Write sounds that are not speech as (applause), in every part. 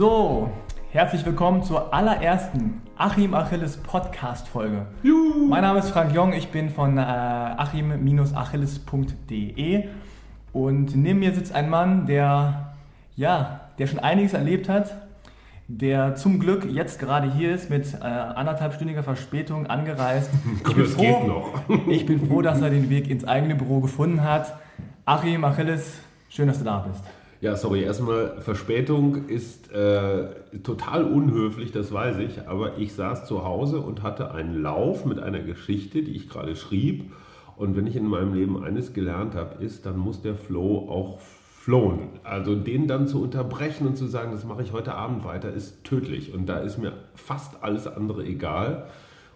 So, herzlich willkommen zur allerersten Achim Achilles Podcast Folge. Mein Name ist Frank Jong, ich bin von äh, achim-achilles.de und neben mir sitzt ein Mann, der ja, der schon einiges erlebt hat, der zum Glück jetzt gerade hier ist mit äh, anderthalbstündiger Verspätung angereist. (laughs) Ich bin, froh, noch. (laughs) ich bin froh, dass er den Weg ins eigene Büro gefunden hat. Achim Achilles, schön, dass du da bist. Ja, sorry, erstmal Verspätung ist äh, total unhöflich, das weiß ich, aber ich saß zu Hause und hatte einen Lauf mit einer Geschichte, die ich gerade schrieb. Und wenn ich in meinem Leben eines gelernt habe, ist, dann muss der Flow auch flowen. Also den dann zu unterbrechen und zu sagen, das mache ich heute Abend weiter, ist tödlich. Und da ist mir fast alles andere egal.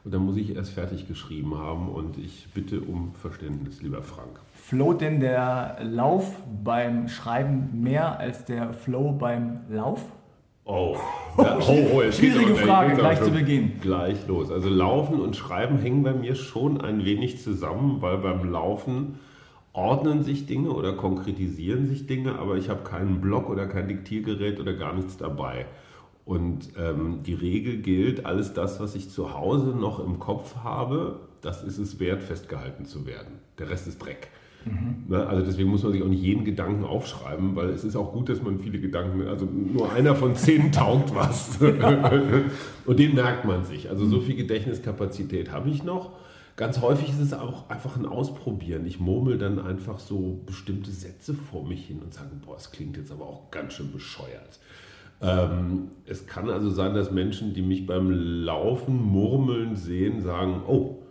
Und dann muss ich erst fertig geschrieben haben und ich bitte um Verständnis, lieber Frank. Float denn der Lauf beim Schreiben mehr als der Flow beim Lauf? Oh, (laughs) ja, oh, oh Schwierige Frage, gleich zu Beginn. Gleich los. Also Laufen und Schreiben hängen bei mir schon ein wenig zusammen, weil beim Laufen ordnen sich Dinge oder konkretisieren sich Dinge, aber ich habe keinen Block oder kein Diktiergerät oder gar nichts dabei. Und ähm, die Regel gilt, alles das, was ich zu Hause noch im Kopf habe, das ist es wert, festgehalten zu werden. Der Rest ist Dreck. Ne, also deswegen muss man sich auch nicht jeden Gedanken aufschreiben, weil es ist auch gut, dass man viele Gedanken, also nur einer von zehn (laughs) taugt was. (laughs) Und den merkt man sich. Also so viel Gedächtniskapazität habe ich noch. Ganz häufig ist es auch einfach ein Ausprobieren. Ich murmel dann einfach so bestimmte Sätze vor mich hin und sage, boah, das klingt jetzt aber auch ganz schön bescheuert. Ähm, es kann also sein, dass Menschen, die mich beim Laufen murmeln sehen, sagen, oh,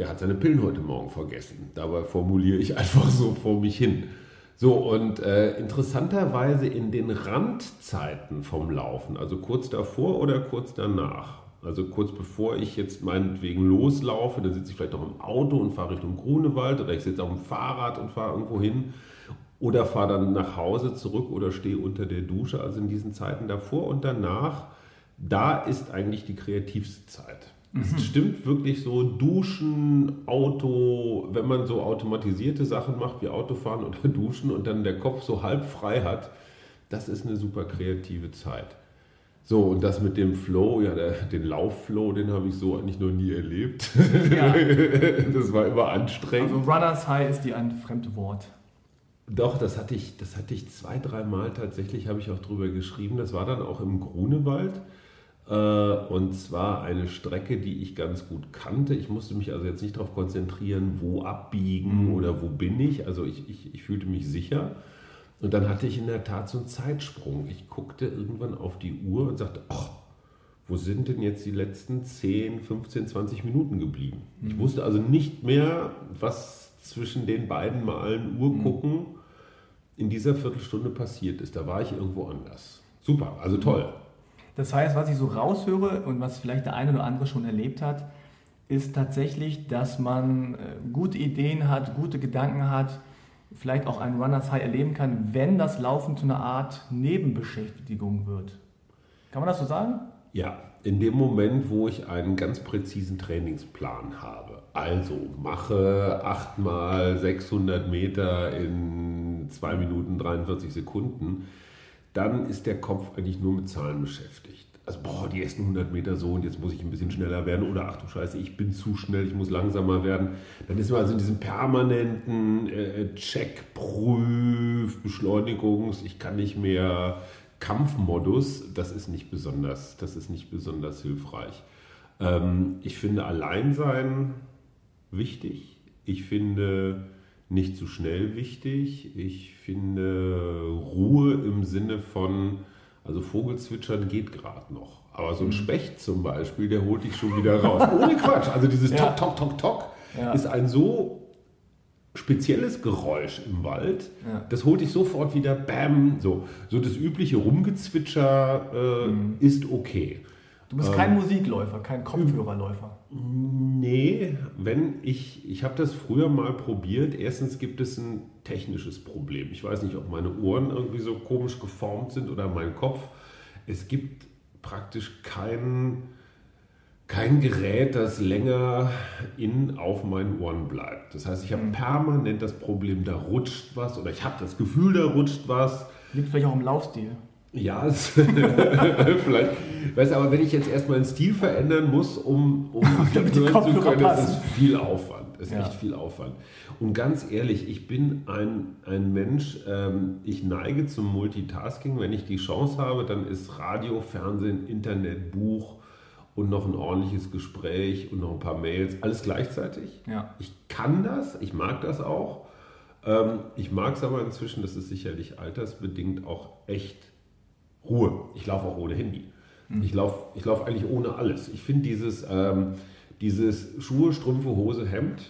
der hat seine Pillen heute Morgen vergessen. Dabei formuliere ich (laughs) einfach so vor mich hin. So, und äh, interessanterweise in den Randzeiten vom Laufen, also kurz davor oder kurz danach, also kurz bevor ich jetzt meinetwegen loslaufe, dann sitze ich vielleicht noch im Auto und fahre Richtung Grunewald oder ich sitze auf dem Fahrrad und fahre irgendwo hin oder fahre dann nach Hause zurück oder stehe unter der Dusche. Also in diesen Zeiten davor und danach, da ist eigentlich die kreativste Zeit. Es stimmt wirklich so, Duschen, Auto, wenn man so automatisierte Sachen macht wie Autofahren oder (laughs) Duschen und dann der Kopf so halb frei hat, das ist eine super kreative Zeit. So, und das mit dem Flow, ja, der, den Laufflow, den habe ich so eigentlich noch nie erlebt. Ja. (laughs) das war immer anstrengend. Also Runners High ist dir ein fremdes Wort. Doch, das hatte ich, das hatte ich zwei, dreimal tatsächlich, habe ich auch drüber geschrieben. Das war dann auch im Grunewald. Äh, Und zwar eine Strecke, die ich ganz gut kannte. Ich musste mich also jetzt nicht darauf konzentrieren, wo abbiegen oder wo bin ich. Also ich, ich, ich fühlte mich sicher. Und dann hatte ich in der Tat so einen Zeitsprung. Ich guckte irgendwann auf die Uhr und sagte, ach, wo sind denn jetzt die letzten 10, 15, 20 Minuten geblieben? Ich wusste also nicht mehr, was zwischen den beiden Malen Uhr gucken in dieser Viertelstunde passiert ist. Da war ich irgendwo anders. Super, also toll. Das heißt, was ich so raushöre und was vielleicht der eine oder andere schon erlebt hat, ist tatsächlich, dass man äh, gute Ideen hat, gute Gedanken hat, vielleicht auch einen Runners High erleben kann, wenn das Laufen zu einer Art Nebenbeschäftigung wird. Kann man das so sagen? Ja, in dem Moment, wo ich einen ganz präzisen Trainingsplan habe, also mache 8 mal 600 Meter in 2 Minuten 43 Sekunden, dann ist der Kopf eigentlich nur mit Zahlen beschäftigt. Also, boah, die ersten 100 Meter so und jetzt muss ich ein bisschen schneller werden oder ach du Scheiße, ich bin zu schnell, ich muss langsamer werden. Dann ist man also in diesem permanenten äh, Check, Prüf, Beschleunigungs, ich kann nicht mehr Kampfmodus, das ist nicht besonders, das ist nicht besonders hilfreich. Ähm, ich finde Alleinsein wichtig. Ich finde nicht zu schnell wichtig. Ich finde Ruhe im Sinne von, also Vogelzwitschern geht gerade noch. Aber so ein Specht zum Beispiel, der holt dich schon wieder raus. Ohne Quatsch. Also dieses Ja. Tok, Tok, Tok, Tok Ja. ist ein so spezielles Geräusch im Wald. Ja. Das holt dich sofort wieder, bam, so. So das übliche Rumgezwitscher äh, ist okay. Du bist kein Musikläufer, kein Kopfhörerläufer. Nee, wenn ich, ich habe das früher mal probiert. Erstens gibt es ein technisches Problem. Ich weiß nicht, ob meine Ohren irgendwie so komisch geformt sind oder mein Kopf. Es gibt praktisch kein, kein Gerät, das länger in auf meinen Ohren bleibt. Das heißt, ich habe permanent das Problem, da rutscht was oder ich habe das Gefühl, da rutscht was. Liegt vielleicht auch im Laufstil. Ja, (laughs) (laughs) vielleicht. Weißt du, aber wenn ich jetzt erstmal den Stil verändern muss, um, um (laughs) Damit zu können, das ist viel Aufwand. Das ist Ja. echt viel Aufwand. Und ganz ehrlich, ich bin ein, ein Mensch, ähm, ich neige zum Multitasking. Wenn ich die Chance habe, dann ist Radio, Fernsehen, Internet, Buch und noch ein ordentliches Gespräch und noch ein paar Mails, alles gleichzeitig. Ja. Ich kann das, ich mag das auch. Ähm, ich mag es aber inzwischen, das ist sicherlich altersbedingt auch echt Ruhe. Ich laufe auch ohne Handy. Ich laufe ich lauf eigentlich ohne alles. Ich finde dieses, ähm, dieses Schuhe, Strümpfe, Hose, Hemd,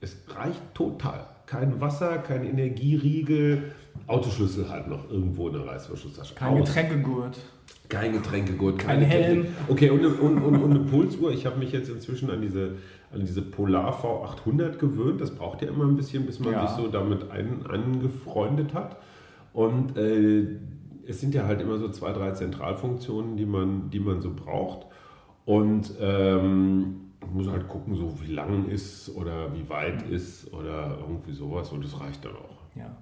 es reicht total. Kein Wasser, kein Energieriegel, Autoschlüssel halt noch irgendwo in der Reißverschlusstasche. Kein Aus. Getränkegurt. Kein Getränkegurt, Kein Helm. Okay, und, eine- und, und, und eine Pulsuhr. Ich habe mich jetzt inzwischen an diese, an diese Polar V800 gewöhnt. Das braucht ja immer ein bisschen, bis man Ja. sich so damit ein, angefreundet hat. Und äh, es sind ja halt immer so zwei, drei Zentralfunktionen, die man, die man so braucht. Und ähm, muss halt gucken, so wie lang ist oder wie weit ist oder irgendwie sowas. Und das reicht dann auch. Ja.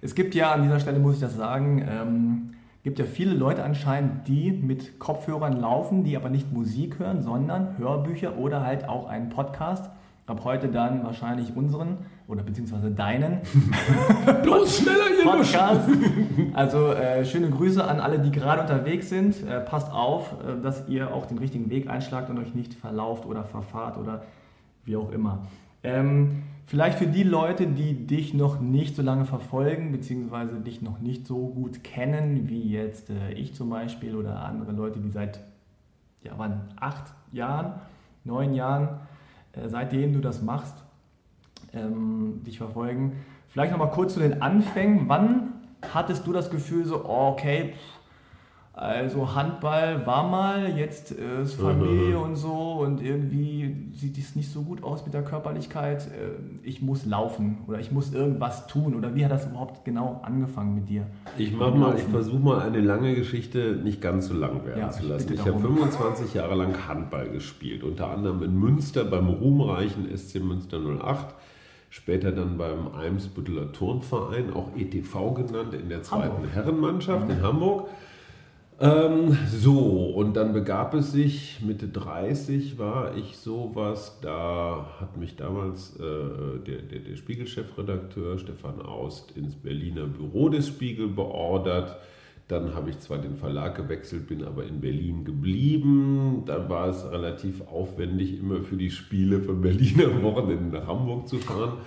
Es gibt ja an dieser Stelle, muss ich das sagen, ähm, gibt ja viele Leute anscheinend, die mit Kopfhörern laufen, die aber nicht Musik hören, sondern Hörbücher oder halt auch einen Podcast. Ab heute dann wahrscheinlich unseren oder beziehungsweise deinen (laughs) Bloß schneller, ihr Podcast. Also äh, schöne Grüße an alle, die gerade unterwegs sind. Äh, passt auf, äh, dass ihr auch den richtigen Weg einschlagt und euch nicht verlauft oder verfahrt oder wie auch immer. Ähm, vielleicht für die Leute, die dich noch nicht so lange verfolgen, beziehungsweise dich noch nicht so gut kennen, wie jetzt äh, ich zum Beispiel oder andere Leute, die seit ja, wann, acht Jahren, neun Jahren, seitdem du das machst, ähm, dich verfolgen. Vielleicht nochmal kurz zu den Anfängen. Wann hattest du das Gefühl so, oh, okay, also Handball war mal, jetzt äh, ist Familie und so und irgendwie sieht es nicht so gut aus mit der Körperlichkeit. Äh, ich muss laufen oder ich muss irgendwas tun oder wie hat das überhaupt genau angefangen mit dir? Ich mach mal, ich versuche mal eine lange Geschichte nicht ganz so lang werden Ja, zu ich lassen. bitte Ich habe darum. 25 Jahre lang Handball gespielt, unter anderem in Münster beim ruhmreichen SC Münster 08, später dann beim Eimsbütteler Turnverein, auch ETV genannt, in der zweiten Hamburg. Herrenmannschaft in Hamburg. Ähm, so, und dann begab es sich, Mitte 30 war ich sowas, da hat mich damals äh, der, der, der Spiegel-Chefredakteur Stefan Aust ins Berliner Büro des Spiegel beordert. Dann habe ich zwar den Verlag gewechselt, bin aber in Berlin geblieben. Dann war es relativ aufwendig, immer für die Spiele von Berlin am Wochenende nach Hamburg zu fahren.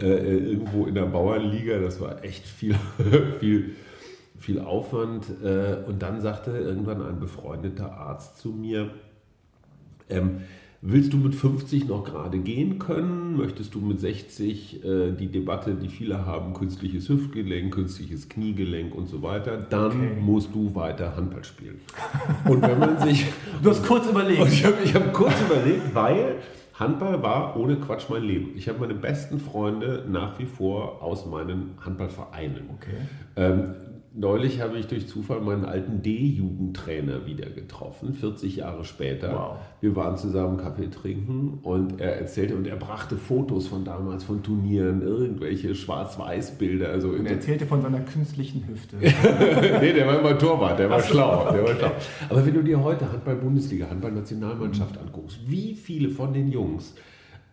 Äh, äh, irgendwo in der Bauernliga, das war echt viel, (laughs) viel viel Aufwand. Äh, und dann sagte irgendwann ein befreundeter Arzt zu mir, ähm, willst du mit 50 noch gerade gehen können? Möchtest du mit 60 äh, die Debatte, die viele haben, künstliches Hüftgelenk, künstliches Kniegelenk und so weiter, dann Okay. musst du weiter Handball spielen. (laughs) Und wenn man sich... (laughs) Du hast kurz überlegt. Ich habe hab kurz überlegt, weil Handball war ohne Quatsch mein Leben. Ich habe meine besten Freunde nach wie vor aus meinen Handballvereinen. Okay. Ähm, neulich habe ich durch Zufall meinen alten D-Jugendtrainer wieder getroffen, 40 Jahre später. Wow. Wir waren zusammen Kaffee trinken und er erzählte und er brachte Fotos von damals, von Turnieren, irgendwelche Schwarz-Weiß-Bilder. Also Und er erzählte von seiner künstlichen Hüfte. (laughs) nee, der war immer Torwart, der war schlau. Der war schlau. Aber wenn du dir heute Handball-Bundesliga, Handball-Nationalmannschaft anguckst, wie viele von den Jungs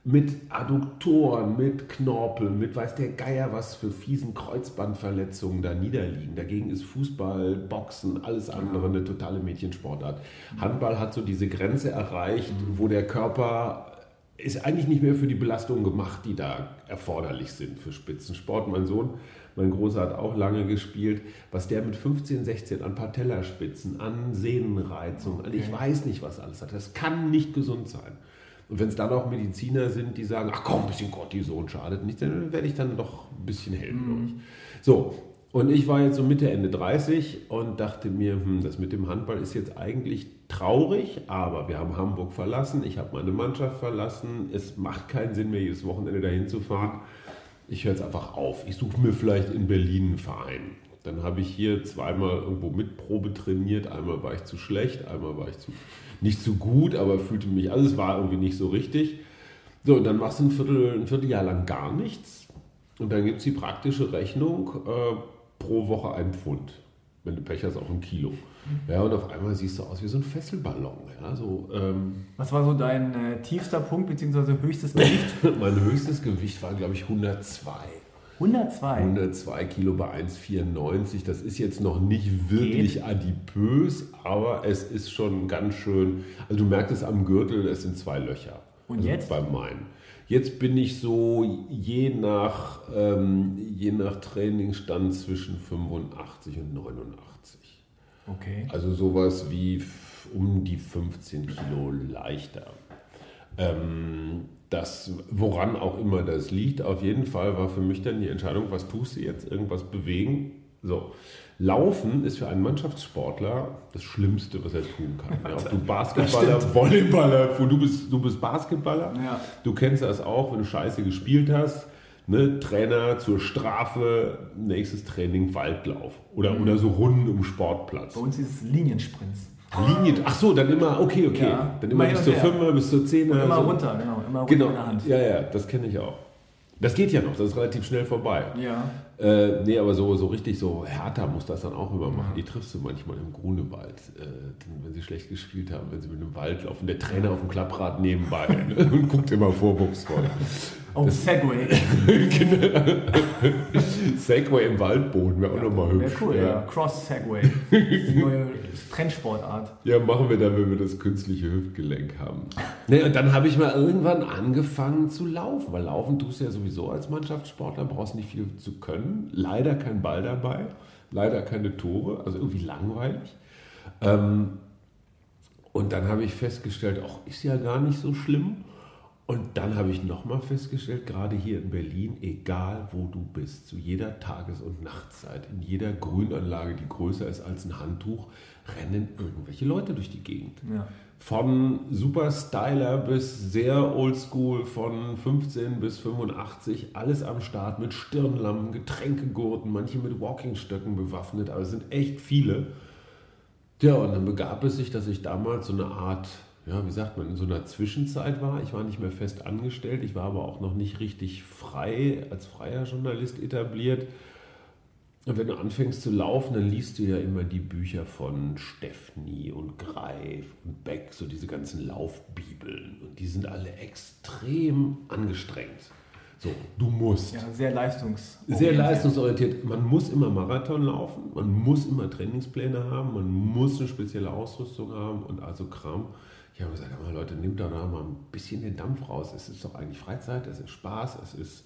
mit Adduktoren, mit Knorpeln, mit weiß der Geier was für fiesen Kreuzbandverletzungen da niederliegen. Dagegen ist Fußball, Boxen, alles andere eine totale Mädchensportart. Handball hat so diese Grenze erreicht, wo der Körper ist eigentlich nicht mehr für die Belastungen gemacht, die da erforderlich sind für Spitzensport. Mein Sohn, mein Großer hat auch lange gespielt. Was der mit 15, 16 an Patellaspitzen, an Sehnenreizung, an ich weiß nicht was alles hat, das kann nicht gesund sein. Und wenn es dann auch Mediziner sind, die sagen, ach komm, ein bisschen Cortison schadet nicht, dann werde ich dann doch ein bisschen hellhörig. So, und ich war jetzt so Mitte, Ende 30 und dachte mir, hm, das mit dem Handball ist jetzt eigentlich traurig, aber wir haben Hamburg verlassen, ich habe meine Mannschaft verlassen, es macht keinen Sinn mehr, jedes Wochenende dahin zu fahren. Ich höre jetzt einfach auf. Ich suche mir vielleicht in Berlin einen Verein. Dann habe ich hier zweimal irgendwo mit Probe trainiert. Einmal war ich zu schlecht, einmal war ich zu, nicht zu gut, aber fühlte mich, alles war irgendwie nicht so richtig. So, und dann machst du ein, Viertel, ein Vierteljahr lang gar nichts. Und dann gibt es die praktische Rechnung äh, pro Woche ein Pfund. Wenn du Pech hast, auch ein Kilo. Ja, und auf einmal siehst du aus wie so ein Fesselballon. Ja, so, ähm, Was war so dein äh, tiefster Punkt bzw. höchstes Gewicht? (laughs) mein höchstes Gewicht war, glaube ich, 102. 102. 102 Kilo bei 1,94. Das ist jetzt noch nicht wirklich Geht. adipös, aber es ist schon ganz schön. Also du merkst es am Gürtel, es sind zwei Löcher. Und also jetzt? Bei meinen. Jetzt bin ich so je nach, ähm, je nach Trainingsstand zwischen 85 und 89. Okay. Also sowas wie um die 15 Kilo leichter. Ähm, das, woran auch immer das liegt, auf jeden Fall war für mich dann die Entscheidung, was tust du jetzt? Irgendwas bewegen? So. Laufen ist für einen Mannschaftssportler das Schlimmste, was er tun kann. Ja, ob du Basketballer, Volleyballer, du bist, du bist Basketballer, Ja. du kennst das auch, wenn du scheiße gespielt hast. Ne, Trainer zur Strafe, nächstes Training Waldlauf oder, oder so Runden um Sportplatz. Bei uns ist es Liniensprints. Linie, ach so, dann immer, okay, okay. Ja, dann immer immer bis zur und her. 5 bis zur 10 Und immer runter, genau. Immer runter Genau, in der Hand. ja, ja, das kenne ich auch. Das geht ja noch, das ist relativ schnell vorbei. Ja. Äh, nee, aber so, so richtig so härter muss das dann auch immer machen. Die triffst du manchmal im Grunewald, äh, wenn sie schlecht gespielt haben, wenn sie mit dem Wald laufen. Der Trainer auf dem Klapprad nebenbei ne, (laughs) und guckt immer vorwurfsvoll. Oh, Segway. (laughs) Segway im Waldboden wäre auch nochmal Wäre hübsch. cool, ja. ja. Cross-Segway. (laughs) Die neue Trendsportart. Ja, machen wir dann, wenn wir das künstliche Hüftgelenk haben. Ne, und dann habe ich mal irgendwann angefangen zu laufen, weil laufen tust du ja sowieso als Mannschaftssportler, brauchst nicht viel zu können. Leider kein Ball dabei, leider keine Tore, also irgendwie langweilig. Ähm, und dann habe ich festgestellt, auch ist ja gar nicht so schlimm. Und dann habe ich nochmal festgestellt, gerade hier in Berlin, egal wo du bist, zu jeder Tages- und Nachtzeit, in jeder Grünanlage, die größer ist als ein Handtuch, rennen irgendwelche Leute durch die Gegend. Ja. Von super Styler bis sehr oldschool, von 15 bis 85, alles am Start mit Stirnlampen, Getränkegurten, manche mit Walkingstöcken bewaffnet, aber es sind echt viele. Ja, und dann begab es sich, dass ich damals so eine Art, ja, wie sagt man, in so einer Zwischenzeit war. Ich war nicht mehr fest angestellt, ich war aber auch noch nicht richtig frei, als freier Journalist etabliert. Und wenn du anfängst zu laufen, dann liest du ja immer die Bücher von Steffni und Greif und Beck, so diese ganzen Laufbibeln. Und die sind alle extrem angestrengt. So, du musst. ja, sehr leistungsorientiert. Sehr leistungsorientiert. Man muss immer Marathon laufen, man muss immer Trainingspläne haben, man muss eine spezielle Ausrüstung haben und also Kram. Ich habe gesagt, aber Leute, nehmt da mal ein bisschen den Dampf raus. Es ist doch eigentlich Freizeit, es ist Spaß, es ist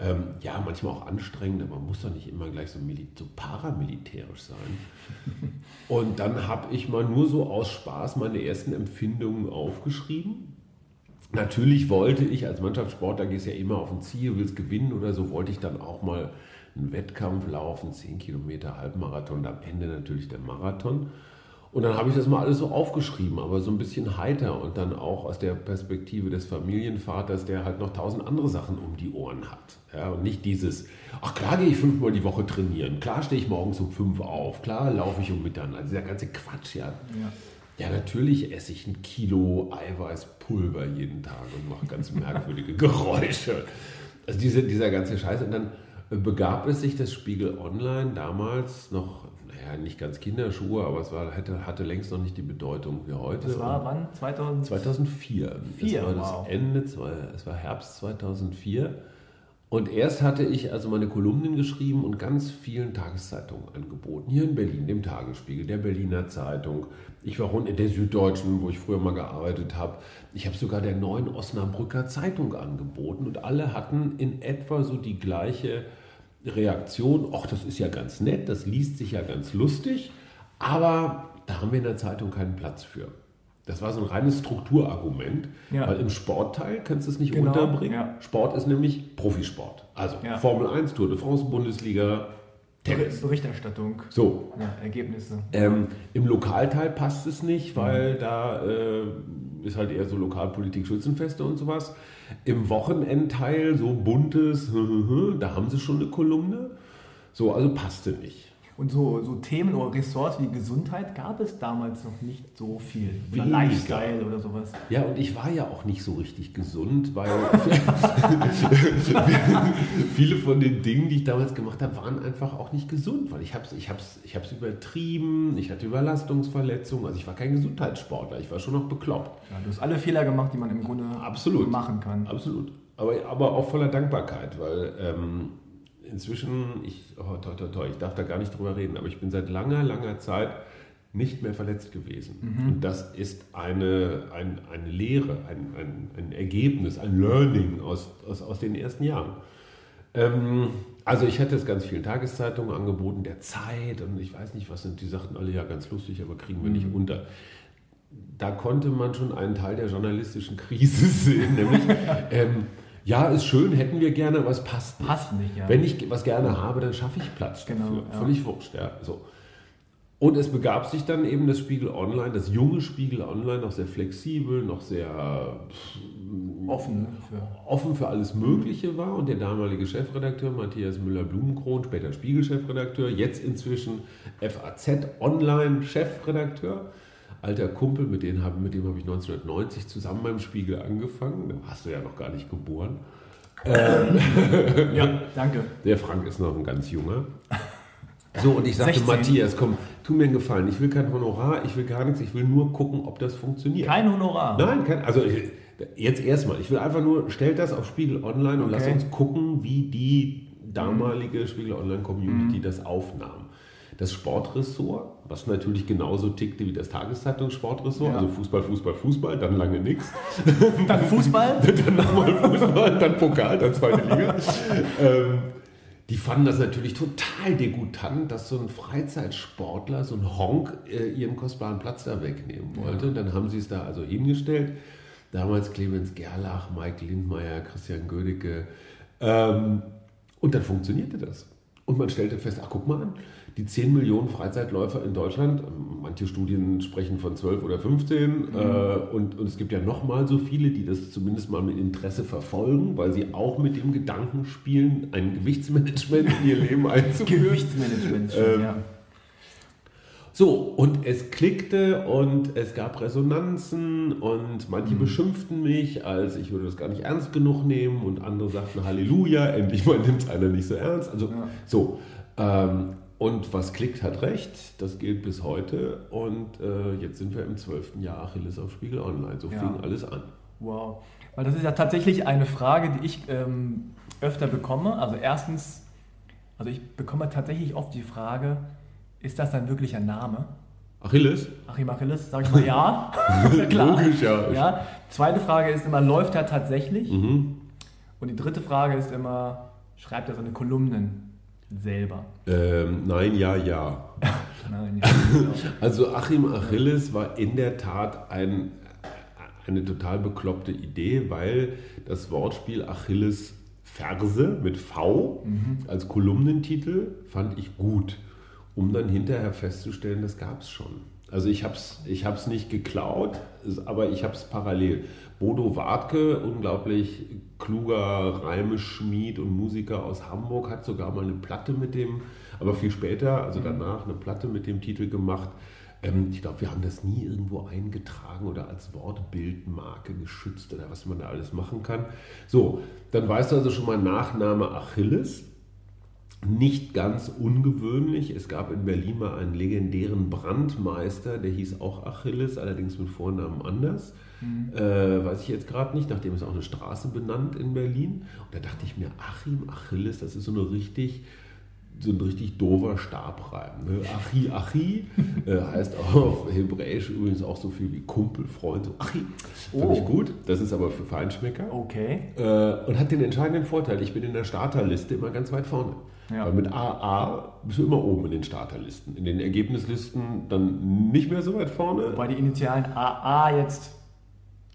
ähm, ja manchmal auch anstrengend, aber man muss doch nicht immer gleich so, so paramilitärisch sein. (laughs) Und dann habe ich mal nur so aus Spaß meine ersten Empfindungen aufgeschrieben. Natürlich wollte ich als Mannschaftssportler, gehst ja immer auf ein Ziel, willst gewinnen oder so, wollte ich dann auch mal einen Wettkampf laufen, 10 Kilometer, Halbmarathon und am Ende natürlich der Marathon. Und dann habe ich das mal alles so aufgeschrieben, aber so ein bisschen heiter und dann auch aus der Perspektive des Familienvaters, der halt noch tausend andere Sachen um die Ohren hat. Ja, und nicht dieses, ach klar gehe ich fünfmal die Woche trainieren, klar stehe ich morgens um fünf auf, klar laufe ich um Mitternacht. Also dieser ganze Quatsch, ja. Ja. Ja, natürlich esse ich ein Kilo Eiweißpulver jeden Tag und mache ganz merkwürdige (laughs) Geräusche. Also diese, dieser ganze Scheiß. Und dann begab es sich, dass Spiegel Online damals noch, naja, nicht ganz Kinderschuhe, aber es war, hatte, hatte längst noch nicht die Bedeutung wie heute. Das war wann? 2000? 2004. Vier, das war das wow. Ende, zwei- es war Herbst 2004. Und erst hatte ich also meine Kolumnen geschrieben und ganz vielen Tageszeitungen angeboten. Hier in Berlin, dem Tagesspiegel, der Berliner Zeitung. Ich war rund in der Süddeutschen, wo ich früher mal gearbeitet habe. Ich habe sogar der neuen Osnabrücker Zeitung angeboten und alle hatten in etwa so die gleiche Reaktion. Ach, das ist ja ganz nett, das liest sich ja ganz lustig, aber da haben wir in der Zeitung keinen Platz für. Das war so ein reines Strukturargument, Ja. weil im Sportteil kannst du es nicht Genau, unterbringen. ja. Sport ist nämlich Profisport. Also Ja. Formel 1, Tour de France, Bundesliga, Tennis. Berichterstattung, So, ja, Ergebnisse. ähm, Im Lokalteil passt es nicht, Mhm. weil da äh, ist halt eher so Lokalpolitik, Schützenfeste und sowas. Im Wochenendteil so buntes, (laughs) da haben sie schon eine Kolumne. So, also passte nicht. Und so, so Themen oder Ressorts wie Gesundheit gab es damals noch nicht so viel. Oder Weniger. Lifestyle oder sowas. Ja, und ich war ja auch nicht so richtig gesund, weil (laughs) viele von den Dingen, die ich damals gemacht habe, waren einfach auch nicht gesund, weil ich habe es ich hab's, ich hab's übertrieben, ich hatte Überlastungsverletzungen, also ich war kein Gesundheitssportler, ich war schon noch bekloppt. Ja, du hast alle Fehler gemacht, die man im Grunde Absolut. machen kann. Absolut. Aber, aber auch voller Dankbarkeit, weil ähm, inzwischen, ich, oh, toi, toi, toi, ich darf da gar nicht drüber reden, aber ich bin seit langer, langer Zeit nicht mehr verletzt gewesen. Und das ist eine, ein, eine Lehre, ein, ein, ein Ergebnis, ein Learning aus, aus, aus den ersten Jahren. Ähm, also ich hatte es ganz vielen Tageszeitungen angeboten, der Zeit und ich weiß nicht, was sind, die sagten alle ja ganz lustig, aber kriegen wir nicht unter. Da konnte man schon einen Teil der journalistischen Krise (laughs) sehen, nämlich (laughs) ähm, ja, ist schön, hätten wir gerne, aber es passt nicht. Passt nicht, ja. Wenn ich was gerne habe, dann schaffe ich Platz Genau, dafür. ja. Völlig wurscht, ja. So. Und es begab sich dann eben das Spiegel Online, das junge Spiegel Online, noch sehr flexibel, noch sehr Offen für. offen für alles Mögliche war. Und der damalige Chefredakteur Matthias Müller-Blumenkron, später Spiegel-Chefredakteur, jetzt inzwischen FAZ Online-Chefredakteur, alter Kumpel, mit dem, hab, habe ich 1990 zusammen beim Spiegel angefangen. Da warst du ja noch gar nicht geboren. (laughs) Ja, danke. Der Frank ist noch ein ganz junger. So, und ich sagte, 16. Matthias, komm, tu mir einen Gefallen. Ich will kein Honorar, ich will gar nichts, ich will nur gucken, ob das funktioniert. Kein Honorar. Nein, kein, also ich- jetzt erstmal. Ich will einfach nur, stellt das auf Spiegel Online und Okay. lasst uns gucken, wie die damalige Spiegel Online Community Mhm. das aufnahm. Das Sportressort, was natürlich genauso tickte wie das Tageszeitungssportressort, Ja. also Fußball, Fußball, Fußball, dann lange nichts. (laughs) Dann Fußball. (laughs) dann nochmal Fußball, dann Pokal, dann zweite Liga. (laughs) ähm, die fanden das natürlich total degutant, dass so ein Freizeitsportler, so ein Honk, äh, ihren kostbaren Platz da wegnehmen wollte. Und dann haben sie es da also hingestellt. Damals Clemens Gerlach, Mike Lindmeier, Christian Gödecke. Ähm, und dann funktionierte das. Und man stellte fest, ach guck mal an, die 10 Millionen Freizeitläufer in Deutschland, ähm, manche Studien sprechen von 12 oder 15, äh, und, und es gibt ja noch mal so viele, die das zumindest mal mit Interesse verfolgen, weil sie auch mit dem Gedanken spielen, ein Gewichtsmanagement in ihr Leben einzuführen. Gewichtsmanagement. schon, Ähm, ja. So, und es klickte und es gab Resonanzen und Mhm. manche beschimpften mich, als ich würde das gar nicht ernst genug nehmen und andere sagten Halleluja, endlich mal nimmt es einer nicht so ernst. Also Ja. so. Ähm, und was klickt, hat recht. Das gilt bis heute. Und äh, jetzt sind wir im zwölften Jahr Achilles auf Spiegel Online. So Ja. fing alles an. Wow. Weil das ist ja tatsächlich eine Frage, die ich ähm, öfter bekomme. Also erstens, also ich bekomme tatsächlich oft die Frage, ist das dein wirklicher Name? Achilles? Achim Achilles, sage ich mal ja. (laughs) (laughs) Klar. Logisch, ja. ja. Zweite Frage ist immer, läuft er tatsächlich? Mhm. Und die dritte Frage ist immer, schreibt er seine Kolumnen selber? Ähm, nein, ja, ja. (laughs) Nein, ja. (laughs) Also Achim Achilles war in der Tat ein, eine total bekloppte Idee, weil das Wortspiel Achilles Verse mit V als Kolumnentitel fand ich gut, um dann hinterher festzustellen, das gab es schon. Also ich habe es ich hab's nicht geklaut, aber ich habe es parallel. Bodo Wartke, unglaublich kluger Reimeschmied und Musiker aus Hamburg, hat sogar mal eine Platte mit dem, aber viel später, also danach, eine Platte mit dem Titel gemacht. Ähm, ich glaube, wir haben das nie irgendwo eingetragen oder als Wortbildmarke geschützt oder was man da alles machen kann. So, dann weißt du also schon mal Nachname Achilles. Nicht ganz ungewöhnlich. Es gab in Berlin mal einen legendären Brandmeister, der hieß auch Achilles, allerdings mit Vornamen anders. Äh, weiß ich jetzt gerade nicht, nachdem ist auch eine Straße benannt in Berlin. Und da dachte ich mir, Achim Achilles, das ist so eine richtig, so ein richtig doofer Stabreim. Ne? Achi, Achi (laughs) äh, heißt auf Hebräisch übrigens auch so viel wie Kumpel, Freund. So Achi, finde Oh. ich gut. Das ist aber für Feinschmecker. Okay. Äh, und hat den entscheidenden Vorteil, ich bin in der Starterliste immer ganz weit vorne. Ja. Weil mit AA bist du immer oben in den Starterlisten. In den Ergebnislisten dann nicht mehr so weit vorne. Wobei die Initialen AA jetzt,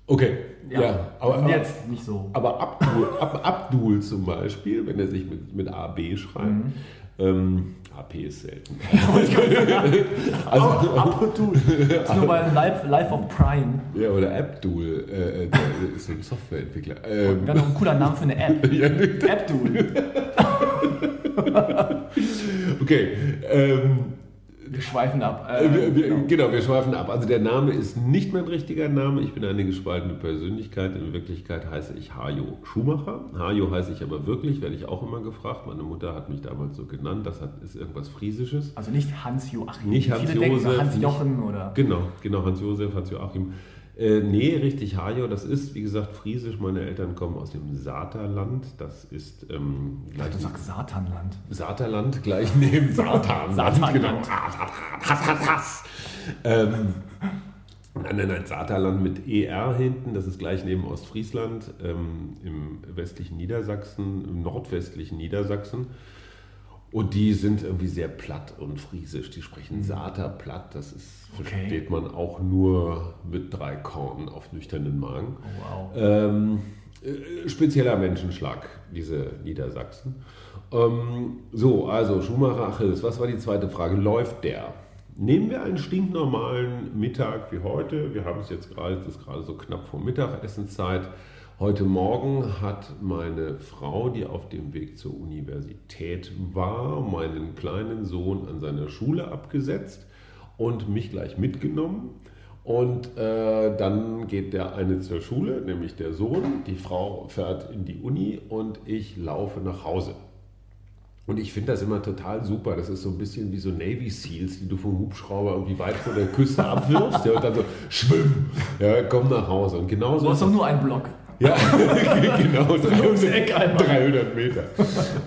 Okay, ja, ja, aber, aber, jetzt nicht so. aber Abdul, Ab, Abdul zum Beispiel, wenn er sich mit, mit AB schreibt, Mhm. ähm, AP ist selten. (laughs) Also, also, ab und zu. Ist nur bei Life, Life of Prime. ja, oder Abdul, äh, äh, der ist ein Softwareentwickler. Ähm, Wäre noch ein cooler Name für eine App. (laughs) ja, Abdul. (laughs) okay. Ähm, wir schweifen ab. Äh, wir, wir, genau. genau. wir schweifen ab. Also der Name ist nicht mein richtiger Name. Ich bin eine gespaltene Persönlichkeit. In Wirklichkeit heiße ich Hajo Schumacher. Hajo heiße ich aber wirklich, werde ich auch immer gefragt. Meine Mutter hat mich damals so genannt. Das hat, ist irgendwas Friesisches. Also nicht Hans-Joachim. Nicht Hans-Josef. Hans-Jochen oder... Genau, genau Hans-Josef, Hans-Joachim. Äh, nee, richtig, Hajo, das ist, wie gesagt, friesisch. Meine Eltern kommen aus dem Saterland. Das ist ähm, gleich. Du sagst Satanland. Saterland, gleich neben Satan. Satanland. Genau. Ähm, nein, nein, nein, Saterland mit ER hinten. Das ist gleich neben Ostfriesland ähm, im westlichen Niedersachsen, im nordwestlichen Niedersachsen. Und die sind irgendwie sehr platt und friesisch. Die sprechen mhm. Sater platt. Das ist, okay. versteht man auch nur mit drei Korn auf nüchternen Magen. Oh, wow. Ähm, äh, spezieller Menschenschlag, diese Niedersachsen. Ähm, so, also Schumacher Achilles, was war die zweite Frage? Läuft der? Nehmen wir einen stinknormalen Mittag wie heute. Wir haben es jetzt gerade, es ist gerade so knapp vor Mittagessenzeit. Heute Morgen hat meine Frau, die auf dem Weg zur Universität war, meinen kleinen Sohn an seiner Schule abgesetzt und mich gleich mitgenommen. Und äh, dann geht der eine zur Schule, nämlich der Sohn. Die Frau fährt in die Uni und ich laufe nach Hause. Und ich finde das immer total super. Das ist so ein bisschen wie so Navy Seals, die du vom Hubschrauber irgendwie weit vor der Küste abwirfst ja, und dann so schwimm, ja, komm nach Hause. Und genauso. Du hast doch nur einen Block. Ja, (laughs) genau, so 300 Meter.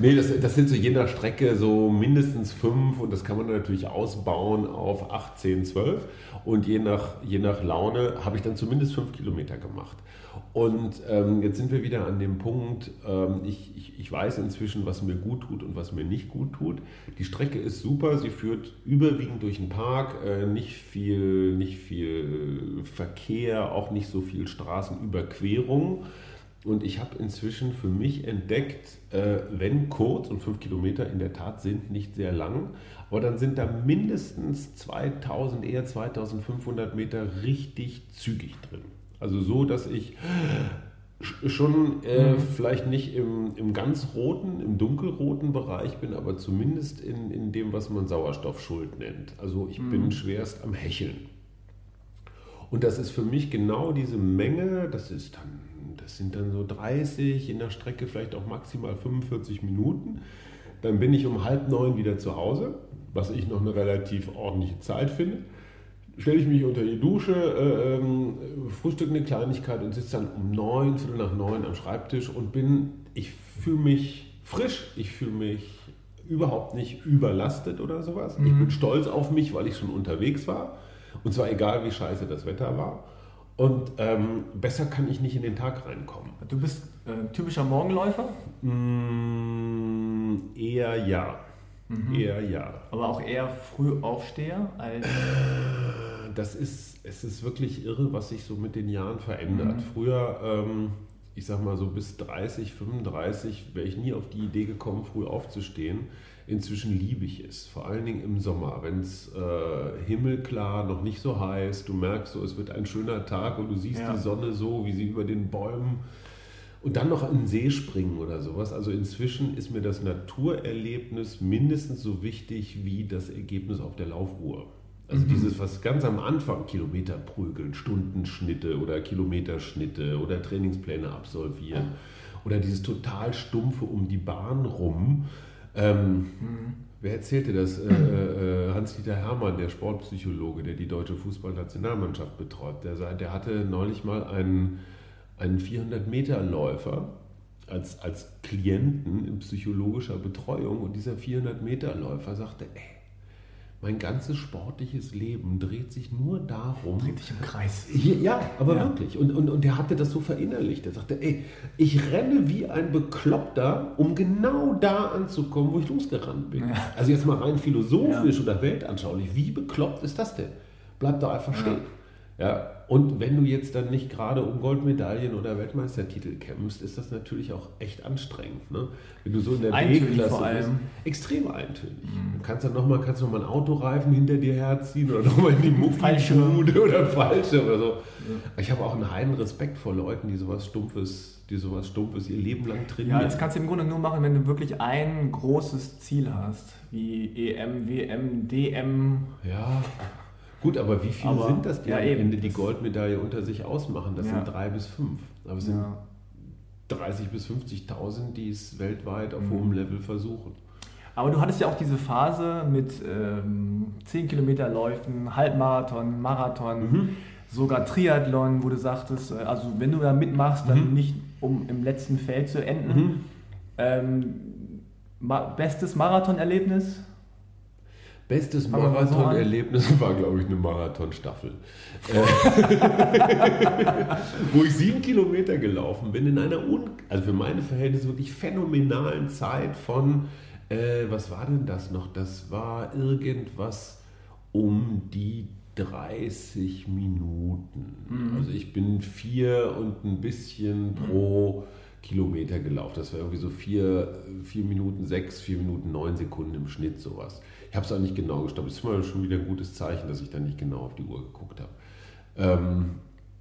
Nee, das, das sind so je nach Strecke so mindestens fünf und das kann man natürlich ausbauen auf 8, 10, 12. Und je nach, je nach Laune habe ich dann zumindest fünf Kilometer gemacht. Und ähm, jetzt sind wir wieder an dem Punkt, ähm, ich, ich, ich, weiß inzwischen, was mir gut tut und was mir nicht gut tut. Die Strecke ist super, sie führt überwiegend durch den Park, äh, nicht, viel, nicht viel Verkehr, auch nicht so viel Straßenüberquerung. Und ich habe inzwischen für mich entdeckt, äh, wenn kurz, und fünf Kilometer in der Tat sind nicht sehr lang, aber dann sind da mindestens 2000, eher 2500 Meter richtig zügig drin. Also so, dass ich schon äh, mhm. vielleicht nicht im, im ganz roten, im dunkelroten Bereich bin, aber zumindest in, in dem, was man Sauerstoffschuld nennt. Also ich mhm. bin schwerst am Hecheln. Und das ist für mich genau diese Menge, das ist dann, das sind dann so 30, in der Strecke vielleicht auch maximal 45 Minuten. Dann bin ich um halb neun wieder zu Hause, was ich noch eine relativ ordentliche Zeit finde stelle ich mich unter die Dusche, äh, ähm, frühstücke eine Kleinigkeit und sitze dann um neun, Viertel nach neun am Schreibtisch und bin, ich fühle mich frisch, ich fühle mich überhaupt nicht überlastet oder sowas. Mhm. Ich bin stolz auf mich, weil ich schon unterwegs war. Und zwar egal, wie scheiße das Wetter war. Und ähm, besser kann ich nicht in den Tag reinkommen. Du bist äh, typischer Morgenläufer? Mm, eher ja. Mhm. Eher ja. Aber auch eher Frühaufsteher als. Das ist, es ist wirklich irre, was sich so mit den Jahren verändert. Mhm. Früher, ähm, ich sag mal so bis 30, 35, wäre ich nie auf die Idee gekommen, früh aufzustehen. Inzwischen liebe ich es, vor allen Dingen im Sommer, wenn es äh, himmelklar, noch nicht so heiß, du merkst so, es wird ein schöner Tag und du siehst ja. die Sonne so, wie sie über den Bäumen und dann noch in den See springen oder sowas. Also inzwischen ist mir das Naturerlebnis mindestens so wichtig wie das Ergebnis auf der Laufuhr. Also mhm. dieses, was ganz am Anfang Kilometer prügeln, Stundenschnitte oder Kilometerschnitte oder Trainingspläne absolvieren oder dieses total stumpfe um die Bahn rum. Ähm, mhm. Wer erzählte das? Äh, äh, Hans-Dieter Hermann, der Sportpsychologe, der die deutsche Fußballnationalmannschaft betreut, der, der hatte neulich mal einen einen 400-Meter-Läufer als, als Klienten in psychologischer Betreuung und dieser 400-Meter-Läufer sagte, ey, mein ganzes sportliches Leben dreht sich nur darum. Dreht sich im Kreis. Ja, aber ja. wirklich. Und, und, und der hatte das so verinnerlicht. Er sagte, ey, ich renne wie ein Bekloppter, um genau da anzukommen, wo ich losgerannt bin. Ja. Also jetzt mal rein philosophisch ja. oder weltanschaulich. Wie bekloppt ist das denn? Bleib da einfach stehen. Ja, Und wenn du jetzt dann nicht gerade um Goldmedaillen oder Weltmeistertitel kämpfst, ist das natürlich auch echt anstrengend. Ne? Wenn du so in der B-Klasse bist, extrem eintönig. Mhm. Du kannst dann nochmal noch einen Autoreifen hinter dir herziehen oder nochmal in die Muffalschuhe oder falsche oder so. Ja. Ich habe auch einen heiden Respekt vor Leuten, die sowas Stumpfes, die sowas Stumpfes ihr Leben lang trainieren. Ja, das kannst du im Grunde nur machen, wenn du wirklich ein großes Ziel hast, wie EM, WM, DM. Ja. Gut, aber wie viele aber, sind das, die ja, am Ende die Goldmedaille unter sich ausmachen? Das ja. sind drei bis fünf. Aber es sind ja. 30 bis 50.000, die es weltweit auf mhm. hohem Level versuchen. Aber du hattest ja auch diese Phase mit ähm, 10 Kilometer Läufen, Halbmarathon, Marathon, mhm. sogar Triathlon, wo du sagtest, äh, also wenn du da mitmachst, dann mhm. nicht um im letzten Feld zu enden. Mhm. Ähm, ma bestes Marathonerlebnis? Bestes Marathonerlebnis war, glaube ich, eine Marathonstaffel. Äh, (laughs) wo ich sieben Kilometer gelaufen bin in einer, un also für meine Verhältnisse wirklich phänomenalen Zeit von, äh, was war denn das noch? Das war irgendwas um die 30 Minuten. Mhm. Also ich bin vier und ein bisschen pro Kilometer gelaufen. Das war irgendwie so vier, vier Minuten sechs, vier Minuten neun Sekunden im Schnitt sowas. Ich habe es auch nicht genau gestoppt. Das ist mal schon wieder ein gutes Zeichen, dass ich da nicht genau auf die Uhr geguckt habe. Ähm,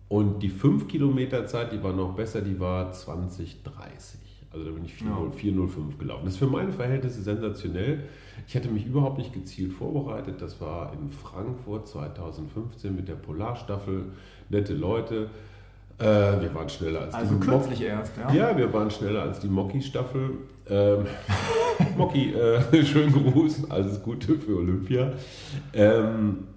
und die 5 Kilometer Zeit, die war noch besser, die war 2030. Also da bin ich 405 gelaufen. Das ist für meine Verhältnisse sensationell. Ich hatte mich überhaupt nicht gezielt vorbereitet. Das war in Frankfurt 2015 mit der Polarstaffel. Nette Leute. Äh, wir waren schneller als also die kürzlich Mo erst, ja? Ja, wir waren schneller als die Mocky-Staffel. Ähm, (laughs) Mocky, äh, (laughs) schönen Gruß, alles Gute für Olympia. Ähm,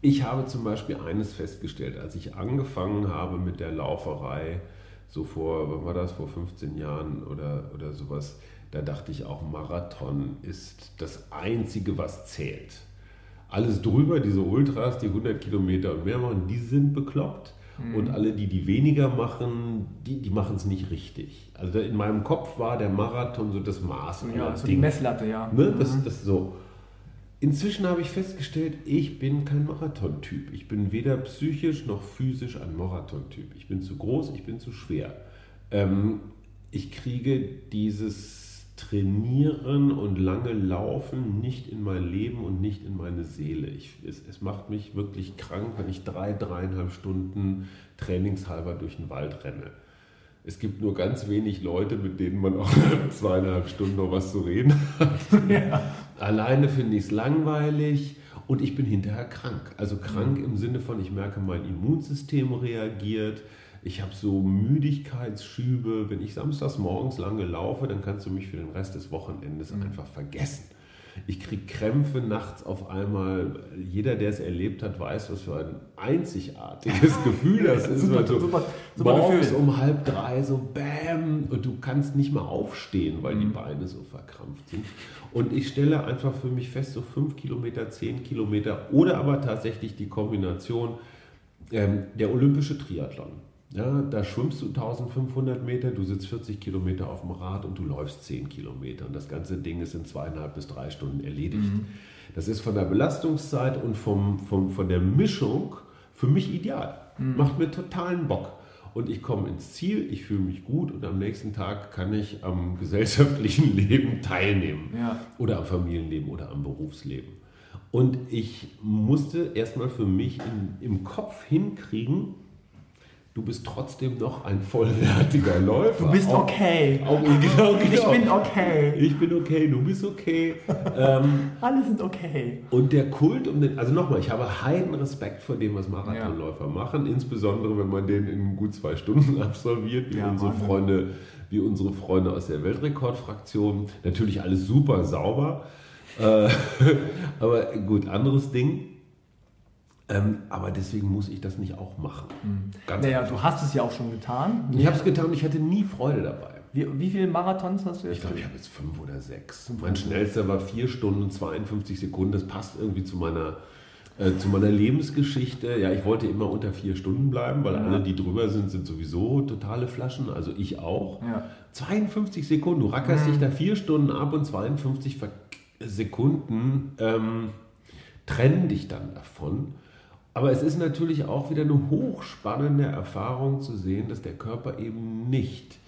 ich habe zum Beispiel eines festgestellt, als ich angefangen habe mit der Lauferei, so vor, wann war das, vor 15 Jahren oder, oder sowas, da dachte ich auch, Marathon ist das Einzige, was zählt. Alles drüber, diese Ultras, die 100 Kilometer und mehr machen, die sind bekloppt. Mhm. Und alle, die die weniger machen, die, die machen es nicht richtig. Also in meinem Kopf war der Marathon so das Maß. Ja, so die Messlatte, ja. Ne? Das, mhm. das so. Inzwischen habe ich festgestellt, ich bin kein Marathontyp. Ich bin weder psychisch noch physisch ein Marathontyp. Ich bin zu groß, ich bin zu schwer. Ähm, ich kriege dieses Trainieren und lange Laufen nicht in mein Leben und nicht in meine Seele. Ich, es, es macht mich wirklich krank, wenn ich drei, dreieinhalb Stunden trainingshalber durch den Wald renne. Es gibt nur ganz wenig Leute, mit denen man auch (laughs) zweieinhalb Stunden noch was zu reden hat. Ja. Alleine finde ich es langweilig und ich bin hinterher krank. Also krank im Sinne von, ich merke, mein Immunsystem reagiert ich habe so Müdigkeitsschübe. Wenn ich samstags morgens lange laufe, dann kannst du mich für den Rest des Wochenendes mhm. einfach vergessen. Ich kriege Krämpfe nachts auf einmal. Jeder, der es erlebt hat, weiß, was für ein einzigartiges (laughs) Gefühl das ist. super, so super, super morgens Gefühl. um halb drei so Bäm und du kannst nicht mal aufstehen, weil mhm. die Beine so verkrampft sind. Und ich stelle einfach für mich fest, so fünf Kilometer, zehn Kilometer oder aber tatsächlich die Kombination ähm, der olympische Triathlon. Ja, da schwimmst du 1500 Meter, du sitzt 40 Kilometer auf dem Rad und du läufst 10 Kilometer. Und das ganze Ding ist in zweieinhalb bis drei Stunden erledigt. Mhm. Das ist von der Belastungszeit und vom, vom, von der Mischung für mich ideal. Mhm. Macht mir totalen Bock. Und ich komme ins Ziel, ich fühle mich gut und am nächsten Tag kann ich am (laughs) gesellschaftlichen Leben teilnehmen. Ja. Oder am Familienleben oder am Berufsleben. Und ich musste erstmal für mich in, im Kopf hinkriegen, du bist trotzdem noch ein vollwertiger (laughs) Läufer. Du bist auch, okay. Auch, (laughs) genau, genau. Ich bin okay. Ich bin okay, du bist okay. ähm, (laughs) Alle sind okay. Und der Kult um den, also nochmal, ich habe heiden Respekt vor dem, was Marathonläufer ja. machen, insbesondere wenn man den in gut zwei Stunden absolviert, wie ja, unsere Mann. Freunde, wie unsere Freunde aus der Weltrekordfraktion. Natürlich alles super sauber. Äh, aber gut, anderes Ding. Ähm, aber deswegen muss ich das nicht auch machen. Mhm. Naja, einfach. du hast es ja auch schon getan. Ich habe es getan und ich hatte nie Freude dabei. Wie, wie viele Marathons hast du jetzt? Ich glaube, ich habe jetzt fünf oder sechs. Mein schnellster war vier Stunden und 52 Sekunden. Das passt irgendwie zu meiner, äh, zu meiner Lebensgeschichte. Ja, ich wollte immer unter vier Stunden bleiben, weil ja. alle, die drüber sind, sind sowieso totale Flaschen. Also ich auch. Ja. 52 Sekunden. Du rackerst mhm. dich da vier Stunden ab und 52 Sekunden ähm, trennen dich dann davon. Aber es ist natürlich auch wieder eine hochspannende Erfahrung zu sehen, dass der Körper eben nicht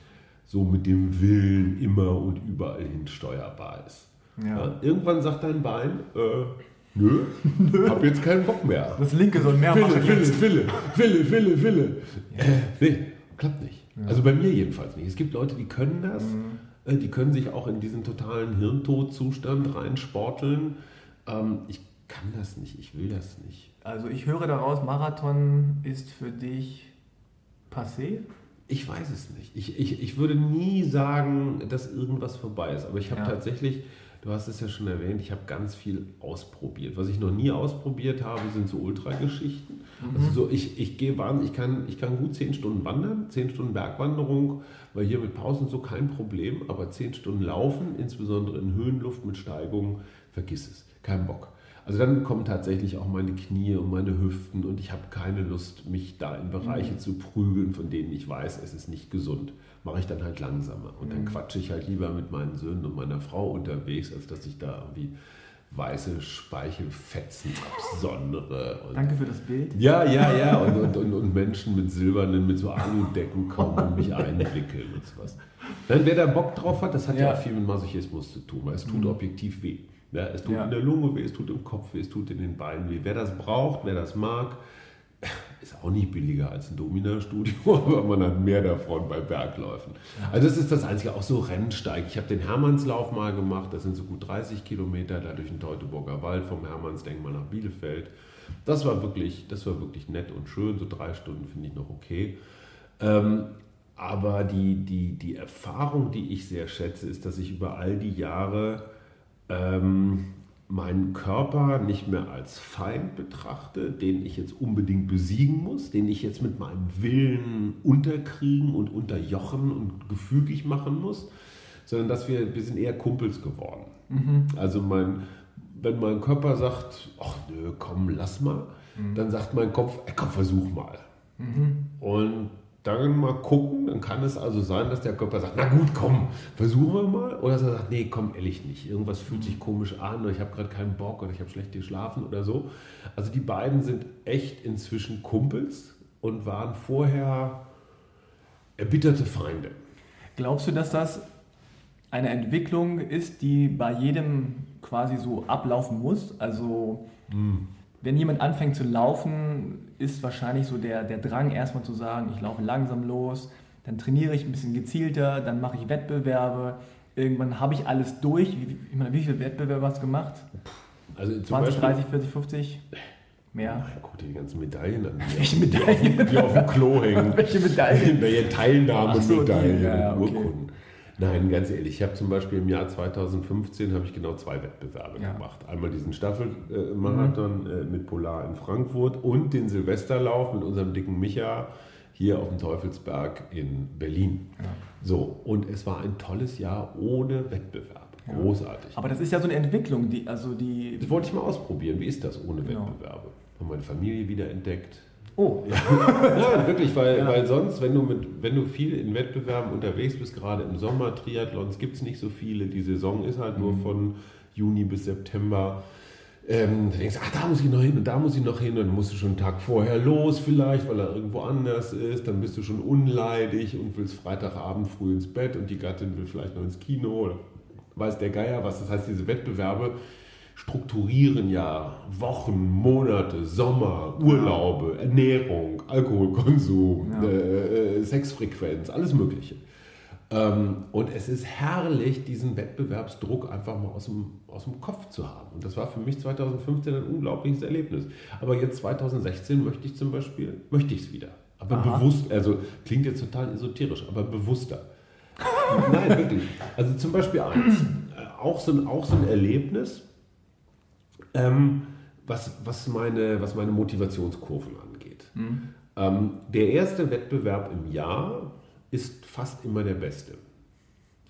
so mit dem Willen immer und überall hin steuerbar ist. Ja. Ja, irgendwann sagt dein Bein, äh, nö, (laughs) hab jetzt keinen Bock mehr. Das linke soll mehr Wille, machen. Wille, Wille, Wille, Wille, Wille. Ja. Äh, nee, klappt nicht. Also bei mir jedenfalls nicht. Es gibt Leute, die können das. Mhm. Äh, die können sich auch in diesen totalen Hirntodzustand reinsporteln. Ähm, ich kann das nicht, ich will das nicht. Also ich höre daraus, Marathon ist für dich passé? Ich weiß es nicht. Ich, ich, ich würde nie sagen, dass irgendwas vorbei ist. Aber ich habe ja. tatsächlich, du hast es ja schon erwähnt, ich habe ganz viel ausprobiert. Was ich noch nie ausprobiert habe, sind so Ultrageschichten. Mhm. Also so, ich, ich gehe wahnsinnig, ich kann, ich kann gut zehn Stunden wandern, zehn Stunden Bergwanderung, weil hier mit Pausen so kein Problem, aber zehn Stunden laufen, insbesondere in Höhenluft mit Steigung, vergiss es. Kein Bock. Also dann kommen tatsächlich auch meine Knie und meine Hüften und ich habe keine Lust, mich da in Bereiche mhm. zu prügeln, von denen ich weiß, es ist nicht gesund. Mache ich dann halt langsamer. Und dann mhm. quatsche ich halt lieber mit meinen Söhnen und meiner Frau unterwegs, als dass ich da irgendwie weiße Speichelfetzen absondere. Und Danke für das Bild. Ja, ja, ja. Und, und, und, und Menschen mit silbernen, mit so Aludecken kommen und mich einwickeln und sowas. Dann, wer da Bock drauf hat, das hat ja, ja viel mit Masochismus zu tun, weil es tut mhm. objektiv weh. Ja, es tut ja. in der Lunge weh, es tut im Kopf weh, es tut in den Beinen weh. Wer das braucht, wer das mag, ist auch nicht billiger als ein Domina-Studio, (laughs) aber man hat mehr davon bei Bergläufen. Also das ist das Einzige, auch so Rennsteig. Ich habe den Hermannslauf mal gemacht, das sind so gut 30 Kilometer, da durch den Teutoburger Wald vom Hermannsdenkmal nach Bielefeld. Das war wirklich, das war wirklich nett und schön, so drei Stunden finde ich noch okay. Ähm, aber die, die, die Erfahrung, die ich sehr schätze, ist, dass ich über all die Jahre ähm, meinen Körper nicht mehr als Feind betrachte, den ich jetzt unbedingt besiegen muss, den ich jetzt mit meinem Willen unterkriegen und unterjochen und gefügig machen muss, sondern dass wir, wir sind eher Kumpels geworden. Mhm. Also mein, wenn mein Körper sagt, ach nö, komm, lass mal, mhm. dann sagt mein Kopf, ey, komm, versuch mal. Mhm. Und dann mal gucken, dann kann es also sein, dass der Körper sagt, na gut, komm, versuchen wir mal. Oder dass er sagt, nee, komm, ehrlich nicht. Irgendwas fühlt sich komisch an oder ich habe gerade keinen Bock oder ich habe schlecht geschlafen oder so. Also die beiden sind echt inzwischen Kumpels und waren vorher erbitterte Feinde. Glaubst du, dass das eine Entwicklung ist, die bei jedem quasi so ablaufen muss? Also hm wenn jemand anfängt zu laufen, ist wahrscheinlich so der, der Drang erstmal zu sagen, ich laufe langsam los, dann trainiere ich ein bisschen gezielter, dann mache ich Wettbewerbe, irgendwann habe ich alles durch. Wie, ich meine, wie viele Wettbewerbe hast du gemacht? Also 20, Beispiel, 30, 40, 50? Mehr? Ja, guck dir die ganzen Medaillen an. (laughs) Welche Medaillen? Die auf dem Klo hängen. Welche Medaillen? (laughs) Welche Teilnahmemedaillen, so, ja, okay. Urkunden. Nein, ganz ehrlich, ich habe zum Beispiel im Jahr 2015 habe ich genau zwei Wettbewerbe ja. gemacht. Einmal diesen Staffelmarathon mhm. äh, mit Polar in Frankfurt und den Silvesterlauf mit unserem dicken Micha hier auf dem Teufelsberg in Berlin. Ja. So, und es war ein tolles Jahr ohne Wettbewerb. Großartig. Aber das ist ja so eine Entwicklung, die, also die. Das wollte ich mal ausprobieren. Wie ist das ohne genau. Wettbewerbe? Habe meine Familie wieder entdeckt Oh. Ja, (laughs) ja wirklich, weil, ja. weil sonst, wenn du, mit, wenn du viel in Wettbewerben unterwegs bist, gerade im Sommer, Triathlons gibt es nicht so viele. Die Saison ist halt mhm. nur von Juni bis September. Ähm, du denkst, ach, da muss ich noch hin und da muss ich noch hin. Und dann musst du schon einen Tag vorher los vielleicht, weil er irgendwo anders ist. Dann bist du schon unleidig und willst Freitagabend früh ins Bett und die Gattin will vielleicht noch ins Kino oder weiß der Geier was. Das heißt, diese Wettbewerbe strukturieren ja Wochen, Monate, Sommer, Urlaube, Ernährung, Alkoholkonsum, ja. äh, äh, Sexfrequenz, alles Mögliche. Ähm, und es ist herrlich, diesen Wettbewerbsdruck einfach mal aus dem, aus dem Kopf zu haben. Und das war für mich 2015 ein unglaubliches Erlebnis. Aber jetzt 2016 möchte ich zum Beispiel, möchte ich es wieder. Aber Aha. bewusst, also klingt jetzt total esoterisch, aber bewusster. (laughs) Nein, wirklich. Also zum Beispiel eins, äh, auch so ein, auch so ein Erlebnis, ähm, was, was, meine, was meine Motivationskurven angeht. Mhm. Ähm, der erste Wettbewerb im Jahr ist fast immer der beste.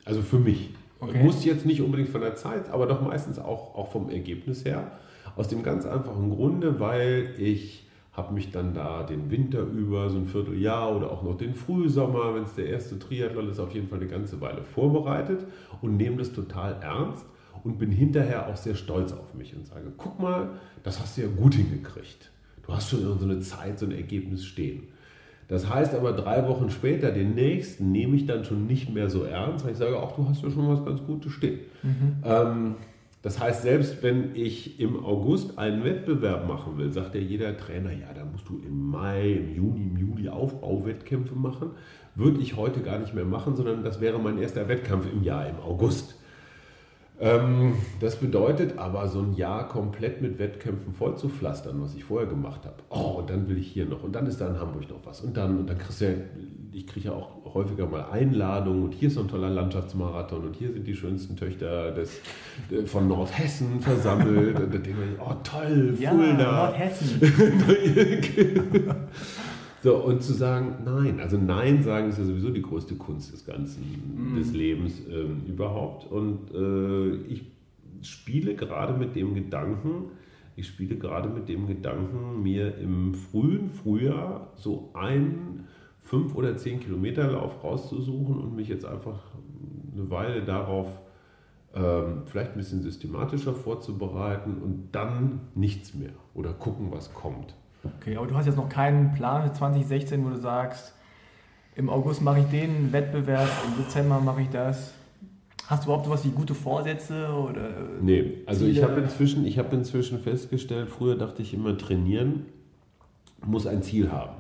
Also für mich. Okay. Muss jetzt nicht unbedingt von der Zeit, aber doch meistens auch, auch vom Ergebnis her. Aus dem ganz einfachen Grunde, weil ich habe mich dann da den Winter über, so ein Vierteljahr oder auch noch den Frühsommer, wenn es der erste Triathlon ist, auf jeden Fall eine ganze Weile vorbereitet und nehme das total ernst und bin hinterher auch sehr stolz auf mich und sage, guck mal, das hast du ja gut hingekriegt. Du hast schon so eine Zeit, so ein Ergebnis stehen. Das heißt aber, drei Wochen später, den nächsten, nehme ich dann schon nicht mehr so ernst, weil ich sage, ach, du hast ja schon was ganz Gutes stehen. Mhm. Ähm, das heißt, selbst wenn ich im August einen Wettbewerb machen will, sagt ja jeder Trainer, ja, da musst du im Mai, im Juni, im Juli Aufbauwettkämpfe machen. Würde ich heute gar nicht mehr machen, sondern das wäre mein erster Wettkampf im Jahr, im August. Ähm, das bedeutet aber, so ein Jahr komplett mit Wettkämpfen voll zu pflastern, was ich vorher gemacht habe. Oh, und dann will ich hier noch und dann ist da in Hamburg noch was und dann und dann kriegst du ja, ich kriege ja auch häufiger mal Einladungen und hier ist so ein toller Landschaftsmarathon und hier sind die schönsten Töchter des, von Nordhessen versammelt und dann denke ich, oh toll, Fulda. Ja, Nordhessen. (laughs) (laughs) So, und zu sagen, nein, also Nein sagen ist ja sowieso die größte Kunst des Ganzen, mm. des Lebens ähm, überhaupt. Und äh, ich spiele gerade mit dem Gedanken, ich spiele gerade mit dem Gedanken, mir im frühen Frühjahr so einen 5 oder 10 Kilometer Lauf rauszusuchen und mich jetzt einfach eine Weile darauf ähm, vielleicht ein bisschen systematischer vorzubereiten und dann nichts mehr oder gucken, was kommt. Okay, aber du hast jetzt noch keinen Plan für 2016, wo du sagst, im August mache ich den Wettbewerb, im Dezember mache ich das. Hast du überhaupt sowas wie gute Vorsätze? Oder nee, also Ziele? ich habe inzwischen, hab inzwischen festgestellt, früher dachte ich immer, trainieren muss ein Ziel haben.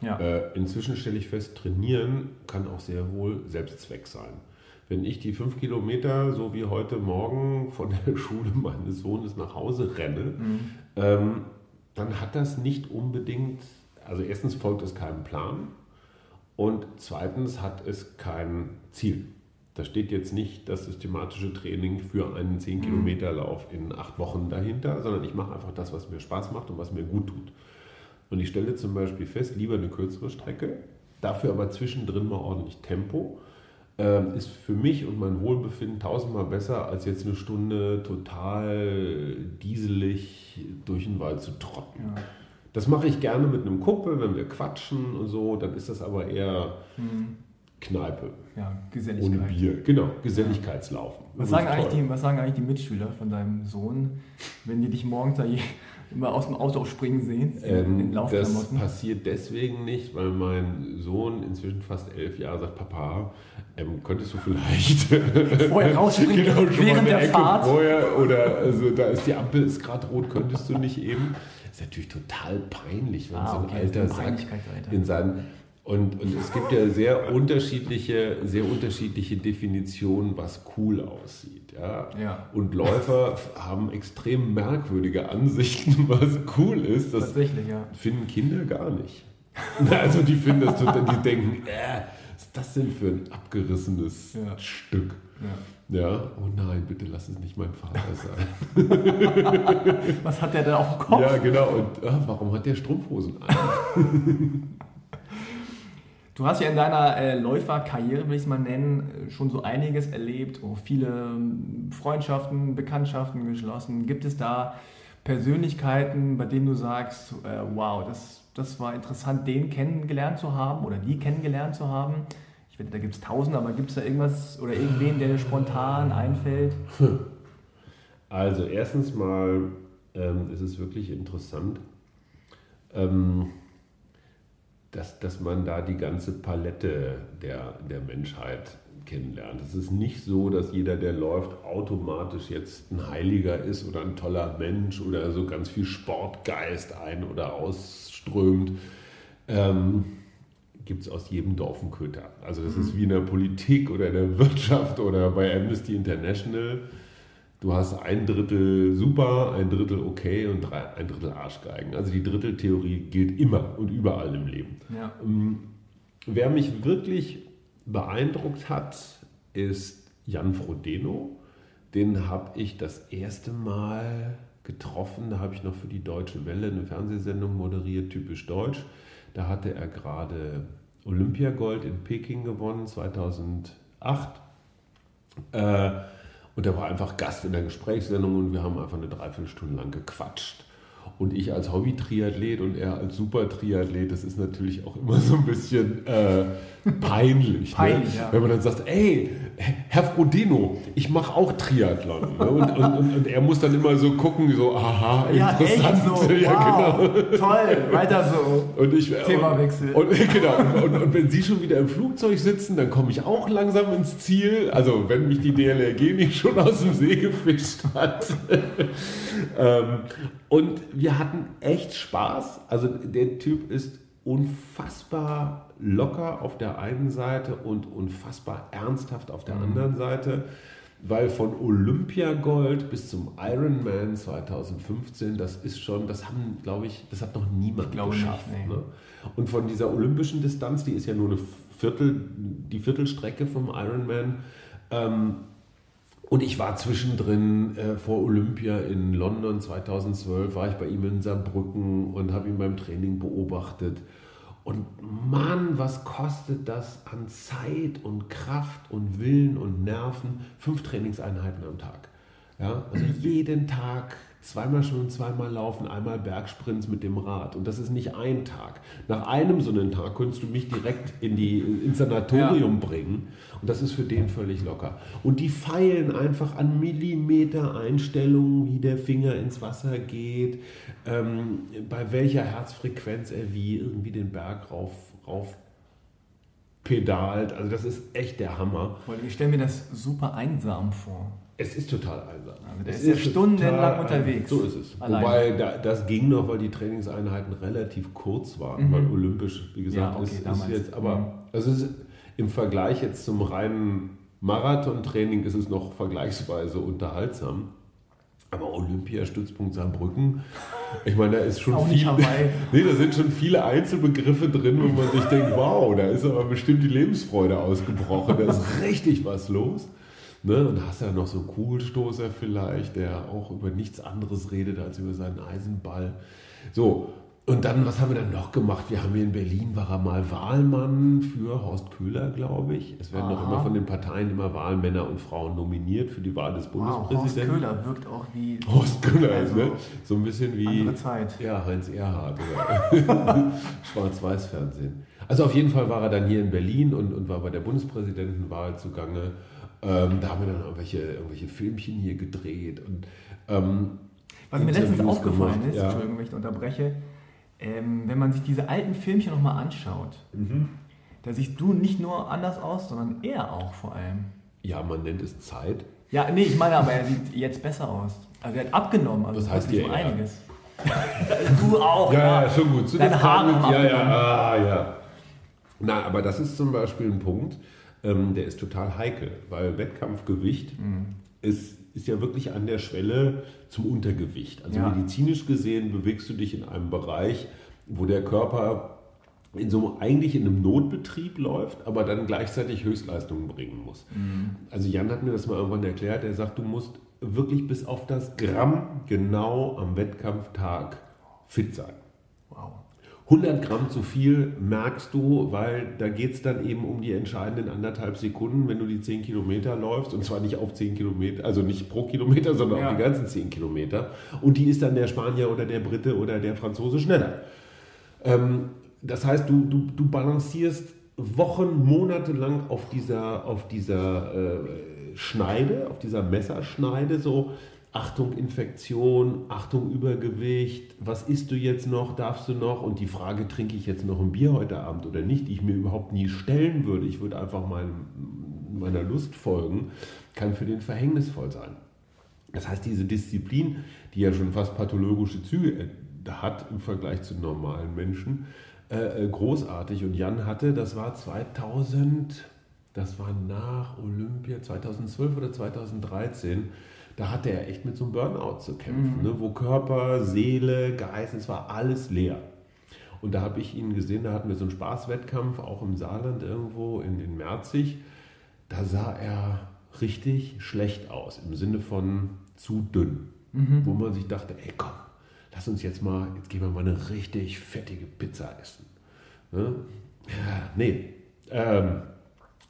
Ja. Äh, inzwischen stelle ich fest, trainieren kann auch sehr wohl Selbstzweck sein. Wenn ich die fünf Kilometer, so wie heute Morgen, von der (laughs) Schule meines Sohnes nach Hause renne, mhm. ähm, dann hat das nicht unbedingt, also erstens folgt es keinem Plan und zweitens hat es kein Ziel. Da steht jetzt nicht das systematische Training für einen 10-Kilometer-Lauf in acht Wochen dahinter, sondern ich mache einfach das, was mir Spaß macht und was mir gut tut. Und ich stelle zum Beispiel fest, lieber eine kürzere Strecke, dafür aber zwischendrin mal ordentlich Tempo, ist für mich und mein Wohlbefinden tausendmal besser, als jetzt eine Stunde total dieselig durch den Wald zu trotten. Ja. Das mache ich gerne mit einem Kumpel, wenn wir quatschen und so, dann ist das aber eher hm. Kneipe. Ja, Geselligkeit. Und Bier, genau, Geselligkeitslaufen. Was sagen, eigentlich die, was sagen eigentlich die Mitschüler von deinem Sohn, wenn die dich morgens da (laughs) immer aus dem Auto springen sehen? Ähm, das passiert deswegen nicht, weil mein Sohn inzwischen fast elf Jahre sagt, Papa, ähm, könntest du vielleicht (laughs) vorher rausspringen genau, während der Ecke Fahrt? Vorher, oder also da ist die Ampel ist gerade rot, könntest du nicht eben? Das ist natürlich total peinlich, wenn ah, so ein okay, Alter sagt, in seinen und, und es gibt ja sehr unterschiedliche, sehr unterschiedliche Definitionen, was cool aussieht. Ja? ja. Und Läufer haben extrem merkwürdige Ansichten, (laughs) was cool ist. Das Tatsächlich, ja. finden Kinder gar nicht. (laughs) Also die finden das total, die denken, äh, das denn für ein abgerissenes ja. Stück? Ja. ja. oh nein, bitte lass es nicht mein Vater sein. (laughs) was hat der da auf dem Kopf? Ja, genau. Und ah, warum hat der Strumpfhosen an? (laughs) Du hast ja in deiner äh, Läuferkarriere, will ich es mal nennen, äh, schon so einiges erlebt, oh, viele ähm, Freundschaften, Bekanntschaften geschlossen. Gibt es da Persönlichkeiten, bei denen du sagst, äh, wow, das, das war interessant, den kennengelernt zu haben oder die kennengelernt zu haben? Ich wette, da gibt es tausend, aber gibt es da irgendwas oder irgendwen, der dir spontan einfällt? Also erstens mal ähm, ist es wirklich interessant. Ähm, dass, dass man da die ganze Palette der, der Menschheit kennenlernt. Es ist nicht so, dass jeder, der läuft, automatisch jetzt ein Heiliger ist oder ein toller Mensch oder so ganz viel Sportgeist ein- oder ausströmt. Ähm, Gibt es aus jedem Dorf einen Köter. Also das mhm. ist wie in der Politik oder in der Wirtschaft oder bei Amnesty International du hast ein Drittel super, ein Drittel okay und drei, ein Drittel Arschgeigen. Also die Dritteltheorie gilt immer und überall im Leben. Ja. Ähm, wer mich wirklich beeindruckt hat, ist Jan Frodeno. Den habe ich das erste Mal getroffen. Da habe ich noch für die Deutsche Welle eine Fernsehsendung moderiert, typisch deutsch. Da hatte er gerade Olympiagold in Peking gewonnen, 2008. Äh, und er war einfach Gast in der Gesprächssendung und wir haben einfach eine Dreiviertelstunde lang gequatscht. Und ich als Hobby-Triathlet und er als Super-Triathlet, das ist natürlich auch immer so ein bisschen äh, peinlich. Ne? peinlich ne? ja. Wenn man dann sagt, ey, Herr Frodeno, ich mache auch Triathlon. Ne? Und, und, und, und, er muss dann immer so gucken, so, aha, ja, interessant. Echt so. (laughs) Ja, wow, genau. Toll, weiter so. Und ich, Themawechsel. Und, (laughs) genau, und, und, wenn Sie schon wieder im Flugzeug sitzen, dann komme ich auch langsam ins Ziel. Also wenn mich die DLRG nicht schon aus dem See gefischt hat. (laughs) ähm, und wir hatten echt Spaß. Also der Typ ist unfassbar locker auf der einen Seite und unfassbar ernsthaft auf der mhm. anderen Seite, weil von Olympiagold bis zum Ironman 2015, das ist schon, das haben, glaube ich, das hat noch niemand geschafft. Nicht, nee. ne? Und von dieser olympischen Distanz, die ist ja nur eine Viertel, die Viertelstrecke vom Ironman. Ähm, und ich war zwischendrin äh, vor Olympia in London 2012, war ich bei ihm in Saarbrücken und habe ihn beim Training beobachtet. Und Mann, was kostet das an Zeit und Kraft und Willen und Nerven? Fünf Trainingseinheiten am Tag. Ja, also jeden Tag zweimal schon zweimal laufen, einmal Bergsprints mit dem Rad. Und das ist nicht ein Tag. Nach einem so einen Tag könntest du mich direkt in die, ins Sanatorium ja. bringen. Und das ist für den völlig locker. Und die feilen einfach an Millimeter-Einstellungen, wie der Finger ins Wasser geht, ähm, bei welcher Herzfrequenz er wie irgendwie den Berg rauf, rauf pedalt. Also das ist echt der Hammer. Ich stelle mir das super einsam vor. Es ist total einsam. Also der es ist ja stundenlang unterwegs. So ist es. Alleine. Wobei da, das ging noch, weil die Trainingseinheiten relativ kurz waren, mhm. weil olympisch, wie gesagt, ja, okay, ist, ist, jetzt, aber mhm. also ist, im Vergleich jetzt zum reinen Marathontraining ist es noch vergleichsweise unterhaltsam. Aber Olympiastützpunkt Saarbrücken, ich meine, da ist schon ist viel, (laughs) nee, da sind schon viele Einzelbegriffe drin, wo man sich (laughs) denkt, wow, da ist aber bestimmt die Lebensfreude ausgebrochen, da ist (laughs) richtig was los. Ne? Und hast ja noch so Kugelstoßer vielleicht, der auch über nichts anderes redet als über seinen Eisenball. So, und dann, was haben wir dann noch gemacht? Wir haben hier in Berlin, war er mal Wahlmann für Horst Köhler, glaube ich. Es werden doch immer von den Parteien immer Wahlmänner und Frauen nominiert für die Wahl des Bundespräsidenten. Wow, Horst Köhler wirkt auch wie... Horst Köhler, also ne? so ein bisschen wie... Andere Zeit. Ja, Heinz Erhardt oder (laughs) Schwarz-Weiß-Fernsehen. Also auf jeden Fall war er dann hier in Berlin und, und war bei der Bundespräsidentenwahl zugange. Ähm, da haben wir dann irgendwelche, irgendwelche Filmchen hier gedreht. Und, ähm, Was mir letztens aufgefallen gemacht, ist, ja. Entschuldigung, wenn ich unterbreche, ähm, wenn man sich diese alten Filmchen nochmal anschaut, mhm. da siehst du nicht nur anders aus, sondern er auch vor allem. Ja, man nennt es Zeit. Ja, nee, ich meine aber, er sieht jetzt besser aus. Also er hat abgenommen, also das heißt hier einiges. (laughs) du auch. Ja, ja, ja schon gut. Zu Deine Haare haben ja, ja, ah, ja. Na, aber das ist zum Beispiel ein Punkt, ähm, der ist total heikel, weil Wettkampfgewicht mhm. ist, ist ja wirklich an der Schwelle zum Untergewicht. Also ja. medizinisch gesehen bewegst du dich in einem Bereich, wo der Körper in so eigentlich in einem Notbetrieb läuft, aber dann gleichzeitig Höchstleistungen bringen muss. Mhm. Also Jan hat mir das mal irgendwann erklärt, er sagt, du musst wirklich bis auf das Gramm genau am Wettkampftag fit sein. 100 Gramm zu viel merkst du, weil da geht es dann eben um die entscheidenden anderthalb Sekunden, wenn du die 10 Kilometer läufst und zwar nicht auf 10 Kilometer, also nicht pro Kilometer, sondern ja. auf die ganzen 10 Kilometer. Und die ist dann der Spanier oder der Brite oder der Franzose schneller. Ähm, das heißt, du, du, du balancierst Wochen, Monate lang auf dieser, auf dieser äh, Schneide, auf dieser Messerschneide so Achtung Infektion, Achtung Übergewicht, was isst du jetzt noch, darfst du noch? Und die Frage, trinke ich jetzt noch ein Bier heute Abend oder nicht, die ich mir überhaupt nie stellen würde, ich würde einfach mein, meiner Lust folgen, kann für den verhängnisvoll sein. Das heißt, diese Disziplin, die ja schon fast pathologische Züge hat im Vergleich zu normalen Menschen, äh, äh großartig. Und Jan hatte, das war 2000, das war nach Olympia, 2012 oder 2013, da hatte er echt mit so einem Burnout zu kämpfen, mhm. ne? wo Körper, Seele, Geist, es war alles leer. Und da habe ich ihn gesehen, da hatten wir so einen Spaßwettkampf, auch im Saarland irgendwo in, in Merzig. Da sah er richtig schlecht aus, im Sinne von zu dünn. Mhm. Wo man sich dachte, ey komm, lass uns jetzt mal, jetzt gehen wir mal eine richtig fettige Pizza essen. Ne? Ja, nee. Ähm,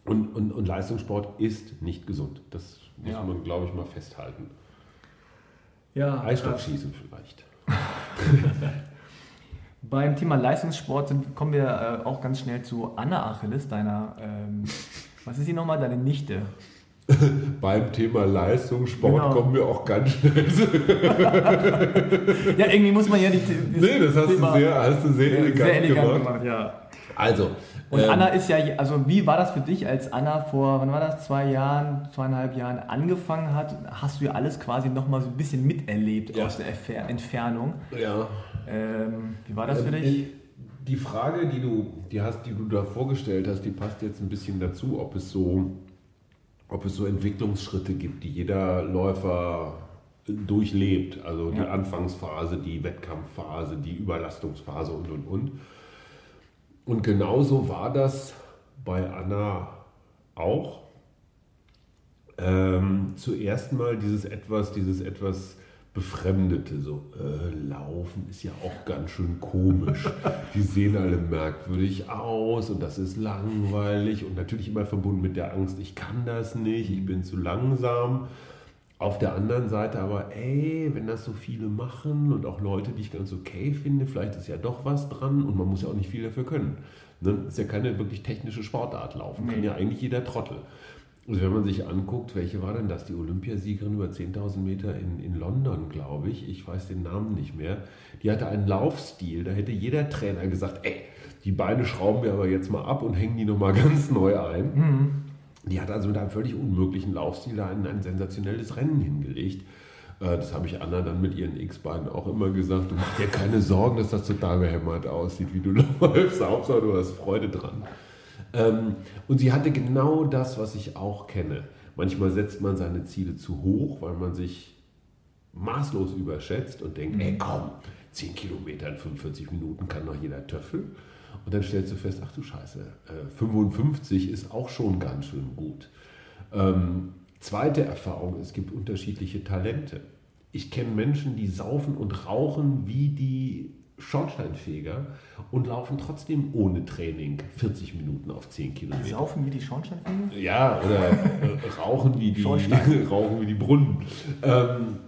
und, und, und Leistungssport ist nicht gesund. Das muss ja. man, glaube ich, mal festhalten. Ja, Eisstockschießen vielleicht. (laughs) Beim Thema Leistungssport sind, kommen wir äh, auch ganz schnell zu Anna Achilles, deiner ähm, Was ist sie nochmal? Deine Nichte. (laughs) Beim Thema Leistung, Sport genau. kommen wir auch ganz schnell. (laughs) ja, irgendwie muss man ja nicht. Nee, das hast Thema, du sehr, hast du sehr elegant, sehr elegant gemacht. gemacht ja. Also. Und ähm, Anna ist ja, also wie war das für dich, als Anna vor, wann war das, zwei Jahren, zweieinhalb Jahren angefangen hat? Hast du ja alles quasi nochmal so ein bisschen miterlebt ja. aus der Entfernung. Ja. Ähm, wie war das für ähm, dich? Die Frage, die du, die, hast, die du da vorgestellt hast, die passt jetzt ein bisschen dazu, ob es so ob es so Entwicklungsschritte gibt, die jeder Läufer durchlebt. Also die ja. Anfangsphase, die Wettkampfphase, die Überlastungsphase und, und, und. Und genauso war das bei Anna auch. Ähm, zuerst mal dieses etwas, dieses etwas Befremdete, so äh, Laufen ist ja auch ganz schön komisch. (laughs) Die sehen alle merkwürdig aus und das ist langweilig und natürlich immer verbunden mit der Angst, ich kann das nicht, ich bin zu langsam. Auf der anderen Seite aber, ey, wenn das so viele machen und auch Leute, die ich ganz okay finde, vielleicht ist ja doch was dran und man muss ja auch nicht viel dafür können. Ne? Ist ja keine wirklich technische Sportart laufen, kann ja eigentlich jeder Trottel. Also wenn man sich anguckt, welche war denn das? Die Olympiasiegerin über 10.000 Meter in, in London, glaube ich. Ich weiß den Namen nicht mehr. Die hatte einen Laufstil. Da hätte jeder Trainer gesagt, ey, die Beine schrauben wir aber jetzt mal ab und hängen die nochmal (laughs) ganz neu ein. Mhm. Die hat also mit einem völlig unmöglichen Laufstil ein, ein sensationelles Rennen hingelegt. Äh, das habe ich Anna dann mit ihren X-Beinen auch immer gesagt. Du mach dir keine Sorgen, dass das total behämmert aussieht, wie du (laughs) läufst. Hauptsache, du hast Freude dran. Ähm, und sie hatte genau das, was ich auch kenne. Manchmal setzt man seine Ziele zu hoch, weil man sich maßlos überschätzt und denkt, ey komm, 10 Kilometer in 45 Minuten kann noch jeder Töffel. Und dann stellst du fest, ach du Scheiße, 55 äh, ist auch schon ganz schön gut. Ähm, zweite Erfahrung, es gibt unterschiedliche Talente. Ich kenne Menschen, die saufen und rauchen wie die Schornsteinfeger und laufen trotzdem ohne Training 40 Minuten auf 10 Kilometer. Saufen wie die Schornsteinfeger? Ja, oder äh, rauchen, wie die, (laughs) rauchen wie die Brunnen. Ähm,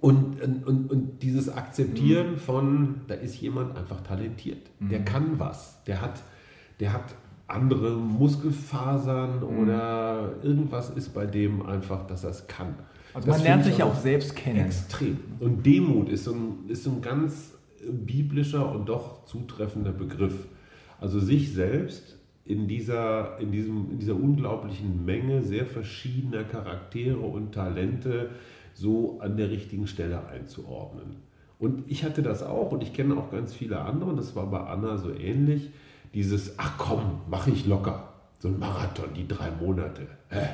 und, und, und dieses Akzeptieren mhm. von, da ist jemand einfach talentiert. Mhm. Der kann was. Der hat, der hat andere Muskelfasern mhm. oder irgendwas ist bei dem einfach, dass er es kann. Also das man lernt sich ja auch selbst kennen. Extrem. Und Demut ist so ein, ist so ein ganz biblischer und doch zutreffender Begriff. Also sich selbst in dieser, in, diesem, in dieser unglaublichen Menge sehr verschiedener Charaktere und Talente so an der richtigen Stelle einzuordnen. Und ich hatte das auch und ich kenne auch ganz viele andere das war bei Anna so ähnlich. Dieses, ach komm, mache ich locker. So ein Marathon, die drei Monate. Hä?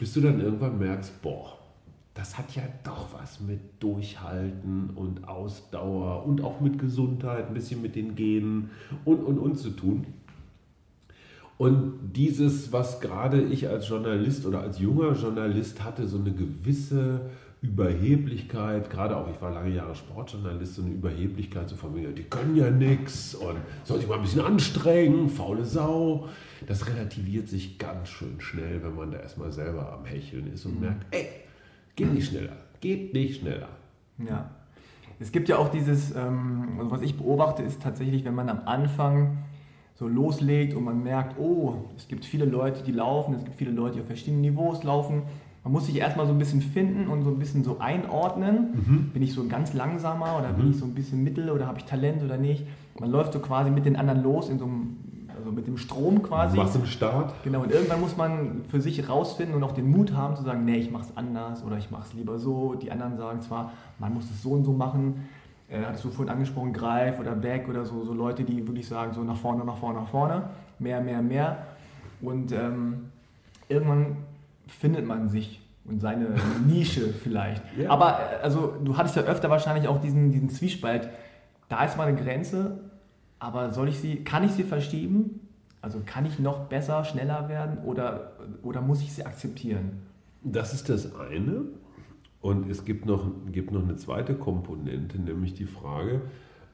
Bis du dann irgendwann merkst, boah, das hat ja doch was mit Durchhalten und Ausdauer und auch mit Gesundheit, ein bisschen mit den Genen und, und, und zu tun. Und dieses, was gerade ich als Journalist oder als junger Journalist hatte, so eine gewisse Überheblichkeit, gerade auch, ich war lange Jahre Sportjournalist, so eine Überheblichkeit, so von mir, die können ja nichts und soll sich mal ein bisschen anstrengen, faule Sau. Das relativiert sich ganz schön schnell, wenn man da erstmal selber am Hecheln ist und mhm. merkt, ey, Geht nicht schneller. Geht nicht schneller. Ja. Es gibt ja auch dieses, ähm, also was ich beobachte, ist tatsächlich, wenn man am Anfang so loslegt und man merkt, oh, es gibt viele Leute, die laufen, es gibt viele Leute, die auf verschiedenen Niveaus laufen. Man muss sich erstmal so ein bisschen finden und so ein bisschen so einordnen. Mhm. Bin ich so ganz langsamer oder mhm. bin ich so ein bisschen mittel oder habe ich Talent oder nicht? Man läuft so quasi mit den anderen los in so einem also mit dem Strom quasi. Machst du Start? Genau, und irgendwann muss man für sich rausfinden und auch den Mut haben zu sagen, nee, ich mache es anders oder ich mache es lieber so. Die anderen sagen zwar, man muss es so und so machen. Äh, hattest du vorhin angesprochen, Greif oder Beck oder so, so Leute, die wirklich sagen, so nach vorne, nach vorne, nach vorne, mehr, mehr, mehr. Und ähm, irgendwann findet man sich und seine (laughs) Nische vielleicht. Yeah. Aber äh, also du hattest ja öfter wahrscheinlich auch diesen, diesen Zwiespalt. Da ist mal eine Grenze, aber soll ich sie, kann ich sie verschieben? Also kann ich noch besser, schneller werden oder, oder muss ich sie akzeptieren? Das ist das eine. Und es gibt noch, gibt noch eine zweite Komponente, nämlich die Frage,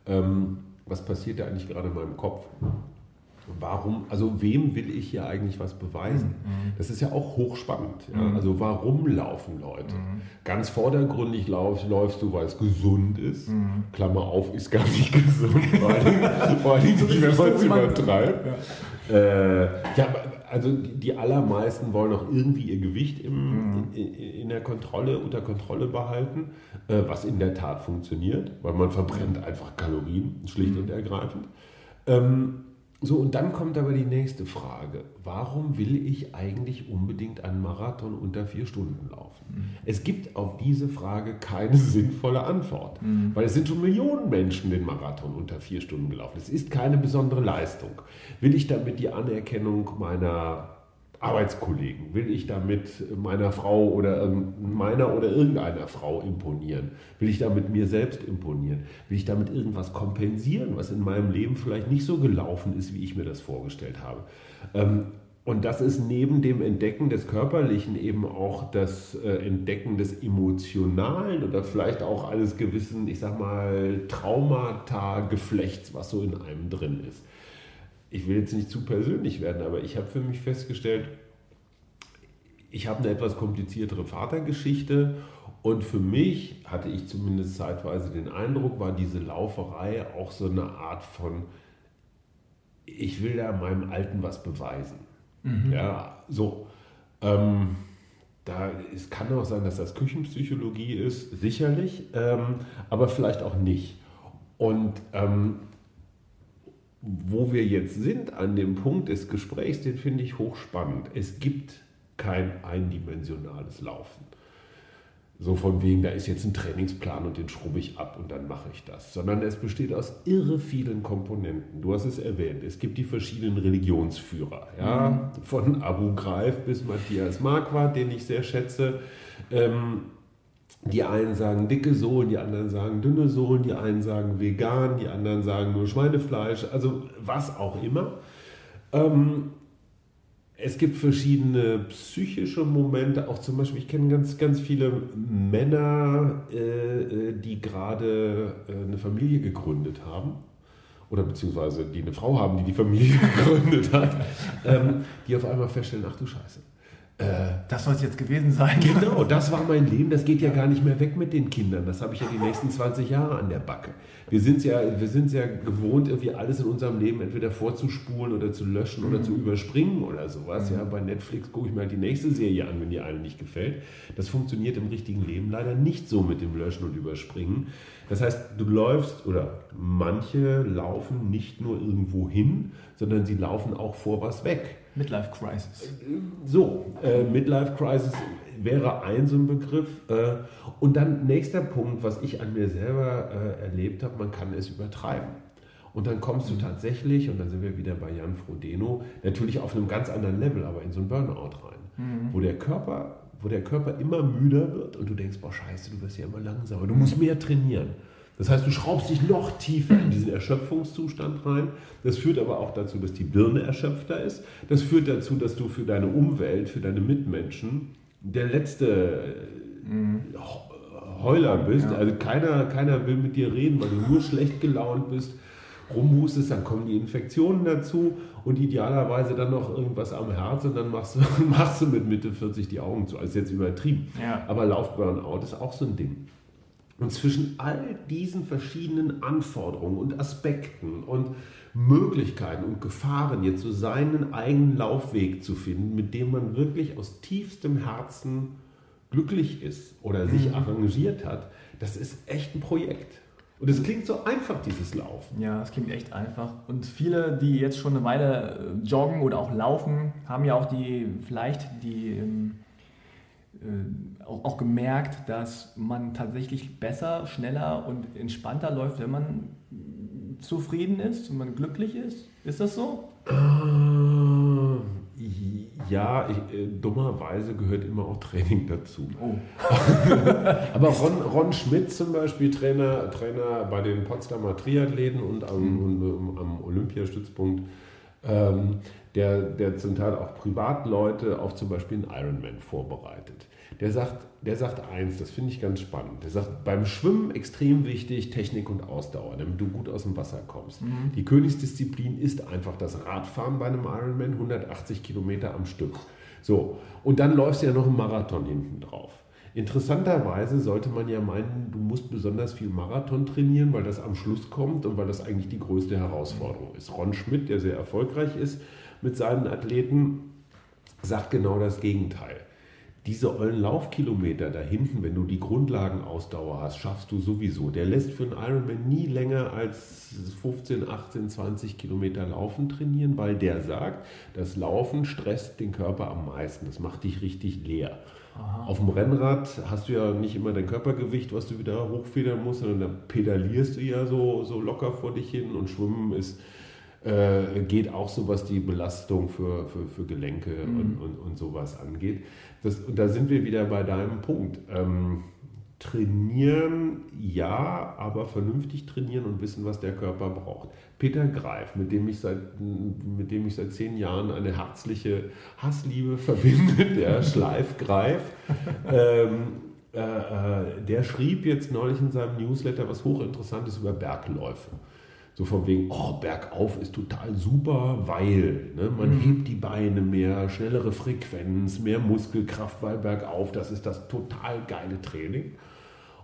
ähm, was passiert da eigentlich gerade in meinem Kopf? Warum, also wem will ich hier eigentlich was beweisen? Mhm. Das ist ja auch hochspannend. Ja? Mhm. Also warum laufen Leute? Mhm. Ganz vordergründig lauf, läufst du, weil es gesund ist. Mhm. Klammer auf, ist gar nicht (laughs) gesund, allem, vor allem nicht, wenn man es übertreibt. Ja. Äh, ja, also die allermeisten wollen auch irgendwie ihr Gewicht im, mhm. in, in, der Kontrolle, unter Kontrolle behalten, äh, was in der Tat funktioniert, weil man verbrennt einfach Kalorien, schlicht mhm. und ergreifend. Ähm, so, und dann kommt aber die nächste Frage. Warum will ich eigentlich unbedingt einen Marathon unter vier Stunden laufen? Mhm. Es gibt auf diese Frage keine (laughs) sinnvolle Antwort, mhm. weil es sind schon Millionen Menschen den Marathon unter vier Stunden gelaufen. Es ist keine besondere Leistung. Will ich damit die Anerkennung meiner Arbeitskollegen? Will ich damit meiner Frau oder meiner oder irgendeiner Frau imponieren? Will ich damit mir selbst imponieren? Will ich damit irgendwas kompensieren, was in meinem Leben vielleicht nicht so gelaufen ist, wie ich mir das vorgestellt habe? Ähm, und das ist neben dem Entdecken des Körperlichen eben auch das äh, Entdecken des Emotionalen oder vielleicht auch eines gewissen, ich sag mal, Traumata-Geflechts, was so in einem drin ist ich will jetzt nicht zu persönlich werden, aber ich habe für mich festgestellt, ich habe eine etwas kompliziertere Vatergeschichte und für mich hatte ich zumindest zeitweise den Eindruck, war diese Lauferei auch so eine Art von, ich will da meinem Alten was beweisen. Mhm. Ja, so. Ähm, da, es kann auch sein, dass das Küchenpsychologie ist, sicherlich, ähm, aber vielleicht auch nicht. Und ähm, wo wir jetzt sind an dem Punkt des Gesprächs, den finde ich hochspannend. Es gibt kein eindimensionales Laufen. So von wegen, da ist jetzt ein Trainingsplan und den schrubbe ich ab und dann mache ich das. Sondern es besteht aus irre vielen Komponenten. Du hast es erwähnt. Es gibt die verschiedenen Religionsführer. Ja? Mhm. Von Abu Ghraib bis Matthias Marquardt, den ich sehr schätze. Ähm, die einen sagen dicke Sohlen, die anderen sagen dünne Sohlen, die einen sagen vegan, die anderen sagen nur Schweinefleisch, also was auch immer. Ähm, es gibt verschiedene psychische Momente, auch zum Beispiel, ich kenne ganz, ganz viele Männer, äh, äh die gerade äh, eine Familie gegründet haben oder beziehungsweise die eine Frau haben, die die Familie (laughs) gegründet hat, ähm, die auf einmal feststellen, ach du Scheiße, äh, das soll es jetzt gewesen sein. Genau, das war mein Leben. Das geht ja gar nicht mehr weg mit den Kindern. Das habe ich ja die nächsten 20 Jahre an der Backe. Wir sind ja, wir sind ja gewohnt, irgendwie alles in unserem Leben entweder vorzuspulen oder zu löschen oder mhm. zu überspringen oder sowas. Mhm. Ja, bei Netflix gucke ich mir halt die nächste Serie an, wenn die eine nicht gefällt. Das funktioniert im richtigen Leben leider nicht so mit dem Löschen und Überspringen. Das heißt, du läufst oder manche laufen nicht nur irgendwo hin, sondern sie laufen auch vor was weg. Midlife Crisis. So, äh, Midlife Crisis wäre ein so ein Begriff. Äh, und dann nächster Punkt, was ich an mir selber äh, erlebt habe, man kann es übertreiben. Und dann kommst du mhm. tatsächlich, und dann sind wir wieder bei Jan Frodeno, natürlich auf einem ganz anderen Level, aber in so ein Burnout rein, mhm. wo der Körper wo der Körper immer müder wird und du denkst, boah scheiße, du wirst ja immer langsamer, du musst mehr trainieren. Das heißt, du schraubst dich noch tiefer in diesen Erschöpfungszustand rein. Das führt aber auch dazu, dass die Birne erschöpfter ist. Das führt dazu, dass du für deine Umwelt, für deine Mitmenschen der letzte mhm. Heuler bist. Ja. Also keiner, keiner will mit dir reden, weil du nur schlecht gelaunt bist, rumhustest, dann kommen die Infektionen dazu und idealerweise dann noch irgendwas am Herz und dann machst du, (laughs) machst du mit Mitte 40 die Augen zu. Also jetzt übertrieben. Ja. Aber Laufburnout ist auch so ein Ding. Und zwischen all diesen verschiedenen Anforderungen und Aspekten und Möglichkeiten und Gefahren jetzt so seinen eigenen Laufweg zu finden, mit dem man wirklich aus tiefstem Herzen glücklich ist oder sich mhm. arrangiert hat, das ist echt ein Projekt. Und es klingt so einfach, dieses Laufen. Ja, es klingt echt einfach. Und viele, die jetzt schon eine Weile äh, joggen oder auch laufen, haben ja auch die, vielleicht die ähm, äh, auch, auch, gemerkt, dass man tatsächlich besser, schneller und entspannter läuft, wenn man zufrieden ist und man glücklich ist. Ist das so? Äh, ja, ich, äh, dummerweise gehört immer auch Training dazu. Oh. (laughs) Aber Ron, Ron Schmidt zum Beispiel, Trainer, Trainer bei den Potsdamer Triathleten und am, mhm. am Olympiastützpunkt, ähm, der, der zum Teil auch Privatleute auf zum Beispiel einen Ironman vorbereitet der sagt, der sagt eins, das finde ich ganz spannend. Der sagt, beim Schwimmen extrem wichtig Technik und Ausdauer, damit du gut aus dem Wasser kommst. Mhm. Die Königsdisziplin ist einfach das Radfahren bei einem Ironman, 180 Kilometer am Stück. So, und dann läufst du ja noch einen Marathon hinten drauf. Interessanterweise sollte man ja meinen, du musst besonders viel Marathon trainieren, weil das am Schluss kommt und weil das eigentlich die größte Herausforderung ist. Ron Schmidt, der sehr erfolgreich ist mit seinen Athleten, sagt genau das Gegenteil. Diese ollen Laufkilometer da hinten, wenn du die Grundlagenausdauer hast, schaffst du sowieso. Der lässt für einen Ironman nie länger als 15, 18, 20 Kilometer Laufen trainieren, weil der sagt, das Laufen stresst den Körper am meisten. Das macht dich richtig leer. Aha. Auf dem Rennrad hast du ja nicht immer dein Körpergewicht, was du wieder hochfedern musst, sondern da pedalierst du ja so, so locker vor dich hin und Schwimmen ist äh, geht auch so, was die Belastung für, für, für Gelenke mhm. und, und, und sowas angeht. Das, und da sind wir wieder bei deinem Punkt. Ähm, trainieren, ja, aber vernünftig trainieren und wissen, was der Körper braucht. Peter Greif, mit dem ich seit, mit dem ich seit zehn Jahren eine herzliche Hassliebe verbinde, (laughs) der Schleifgreif, ähm, äh, äh, der schrieb jetzt neulich in seinem Newsletter was Hochinteressantes über Bergläufe. So von wegen, oh, bergauf ist total super, weil ne, man mhm. hebt die Beine mehr, schnellere Frequenz, mehr Muskelkraft, weil bergauf, das ist das total geile Training.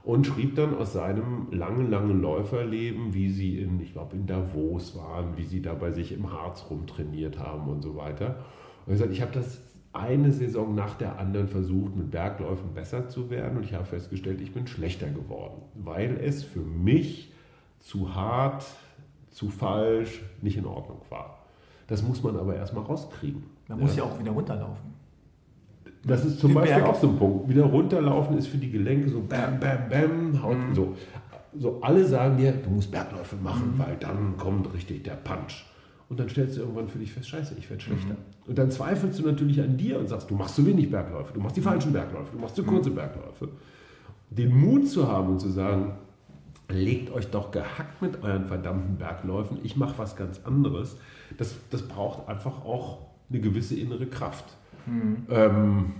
Und schrieb dann aus seinem langen, langen Läuferleben, wie sie in, ich glaube, in Davos waren, wie sie da bei sich im Harz rumtrainiert haben und so weiter. Und er sagt, ich habe das eine Saison nach der anderen versucht, mit Bergläufen besser zu werden und ich habe festgestellt, ich bin schlechter geworden, weil es für mich zu hart, zu falsch, nicht in Ordnung war. Das muss man aber erstmal rauskriegen. Man muss ja auch wieder runterlaufen. Das ist zum Den Beispiel Berg. auch so ein Punkt. Wieder runterlaufen ist für die Gelenke so bam, bam, bam. Haut, mhm. so. so alle sagen dir, du musst Bergläufe machen, mhm. weil dann kommt richtig der Punch. Und dann stellst du irgendwann für dich fest, scheiße, ich werde schlechter. Mhm. Und dann zweifelst du natürlich an dir und sagst, du machst zu wenig Bergläufe, du machst die falschen Bergläufe, du machst zu kurze mhm. Bergläufe. Den Mut zu haben und zu sagen, legt euch doch gehackt mit euren verdammten Bergläufen, ich mache was ganz anderes. Das, das braucht einfach auch eine gewisse innere Kraft. Mhm. Ähm,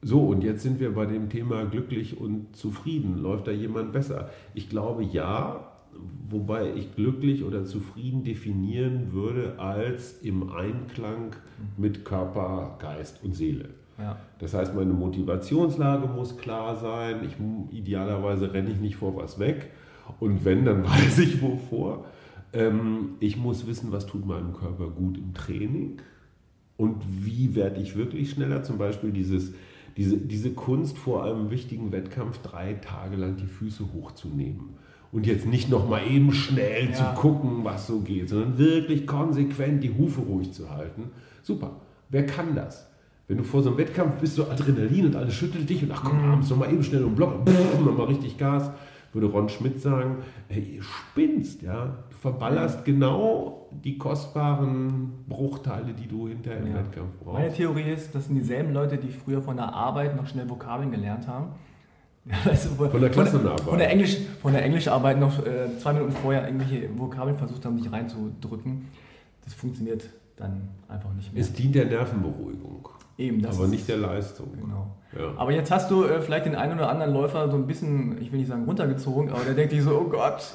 so, und jetzt sind wir bei dem Thema glücklich und zufrieden. Läuft da jemand besser? Ich glaube ja, wobei ich glücklich oder zufrieden definieren würde als im Einklang mit Körper, Geist und Seele. Ja. Das heißt, meine Motivationslage muss klar sein. Ich, idealerweise renne ich nicht vor was weg. Und wenn, dann (laughs) weiß ich wovor. Ähm, ich muss wissen, was tut meinem Körper gut im Training und wie werde ich wirklich schneller. Zum Beispiel dieses, diese, diese Kunst vor einem wichtigen Wettkampf drei Tage lang die Füße hochzunehmen. Und jetzt nicht nochmal eben schnell ja. zu gucken, was so geht, sondern wirklich konsequent die Hufe ruhig zu halten. Super. Wer kann das? Wenn du vor so einem Wettkampf bist, so Adrenalin und alles schüttelt dich und ach komm, mhm. abends nochmal eben schnell um Block, nochmal richtig Gas würde Ron Schmidt sagen, hey, ihr spinnst, ja. Du verballerst genau die kostbaren Bruchteile, die du hinterher im ja. Wettkampf brauchst. Meine Theorie ist, das sind dieselben Leute, die früher von der Arbeit noch schnell Vokabeln gelernt haben. (laughs) Also, von der Klassenarbeit. Von der, Englisch, von der Englischarbeit noch äh, zwei Minuten vorher irgendwelche Vokabeln versucht haben, sich reinzudrücken. Das funktioniert dann einfach nicht mehr. Es dient der Nervenberuhigung. Eben, das Aber ist, nicht der Leistung. Genau. Ja. Aber jetzt hast du äh, vielleicht den einen oder anderen Läufer so ein bisschen, ich will nicht sagen runtergezogen, aber der denkt sich so, oh Gott,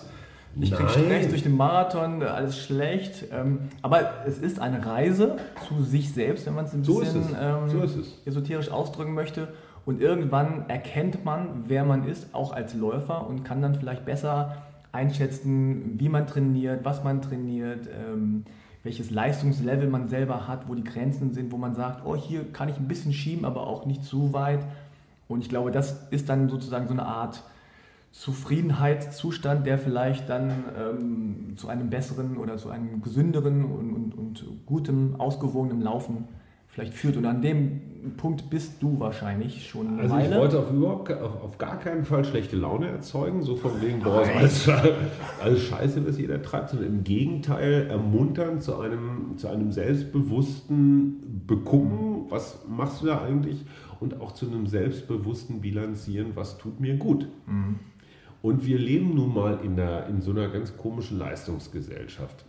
ich krieg Stress durch den Marathon, alles schlecht. Ähm, aber es ist eine Reise zu sich selbst, wenn man es ein so bisschen ähm, so esoterisch ausdrücken möchte. Und irgendwann erkennt man, wer man ist, auch als Läufer und kann dann vielleicht besser einschätzen, wie man trainiert, was man trainiert. Ähm, welches Leistungslevel man selber hat, wo die Grenzen sind, wo man sagt, oh, hier kann ich ein bisschen schieben, aber auch nicht zu weit. Und ich glaube, das ist dann sozusagen so eine Art Zufriedenheitszustand, der vielleicht dann ähm, zu einem besseren oder zu einem gesünderen und, und, und gutem, ausgewogenen Laufen vielleicht führt. Und an dem Punkt bist du wahrscheinlich schon eine Also Weile. ich wollte auf, überhaupt, auf, auf, gar keinen Fall schlechte Laune erzeugen, so von wegen, boah, alles, alles scheiße, was jeder treibt, sondern im Gegenteil ermuntern zu einem, zu einem selbstbewussten Begucken, was machst du da eigentlich? Und auch zu einem selbstbewussten Bilanzieren, was tut mir gut. Mhm. Und wir leben nun mal in, der, in so einer ganz komischen Leistungsgesellschaft.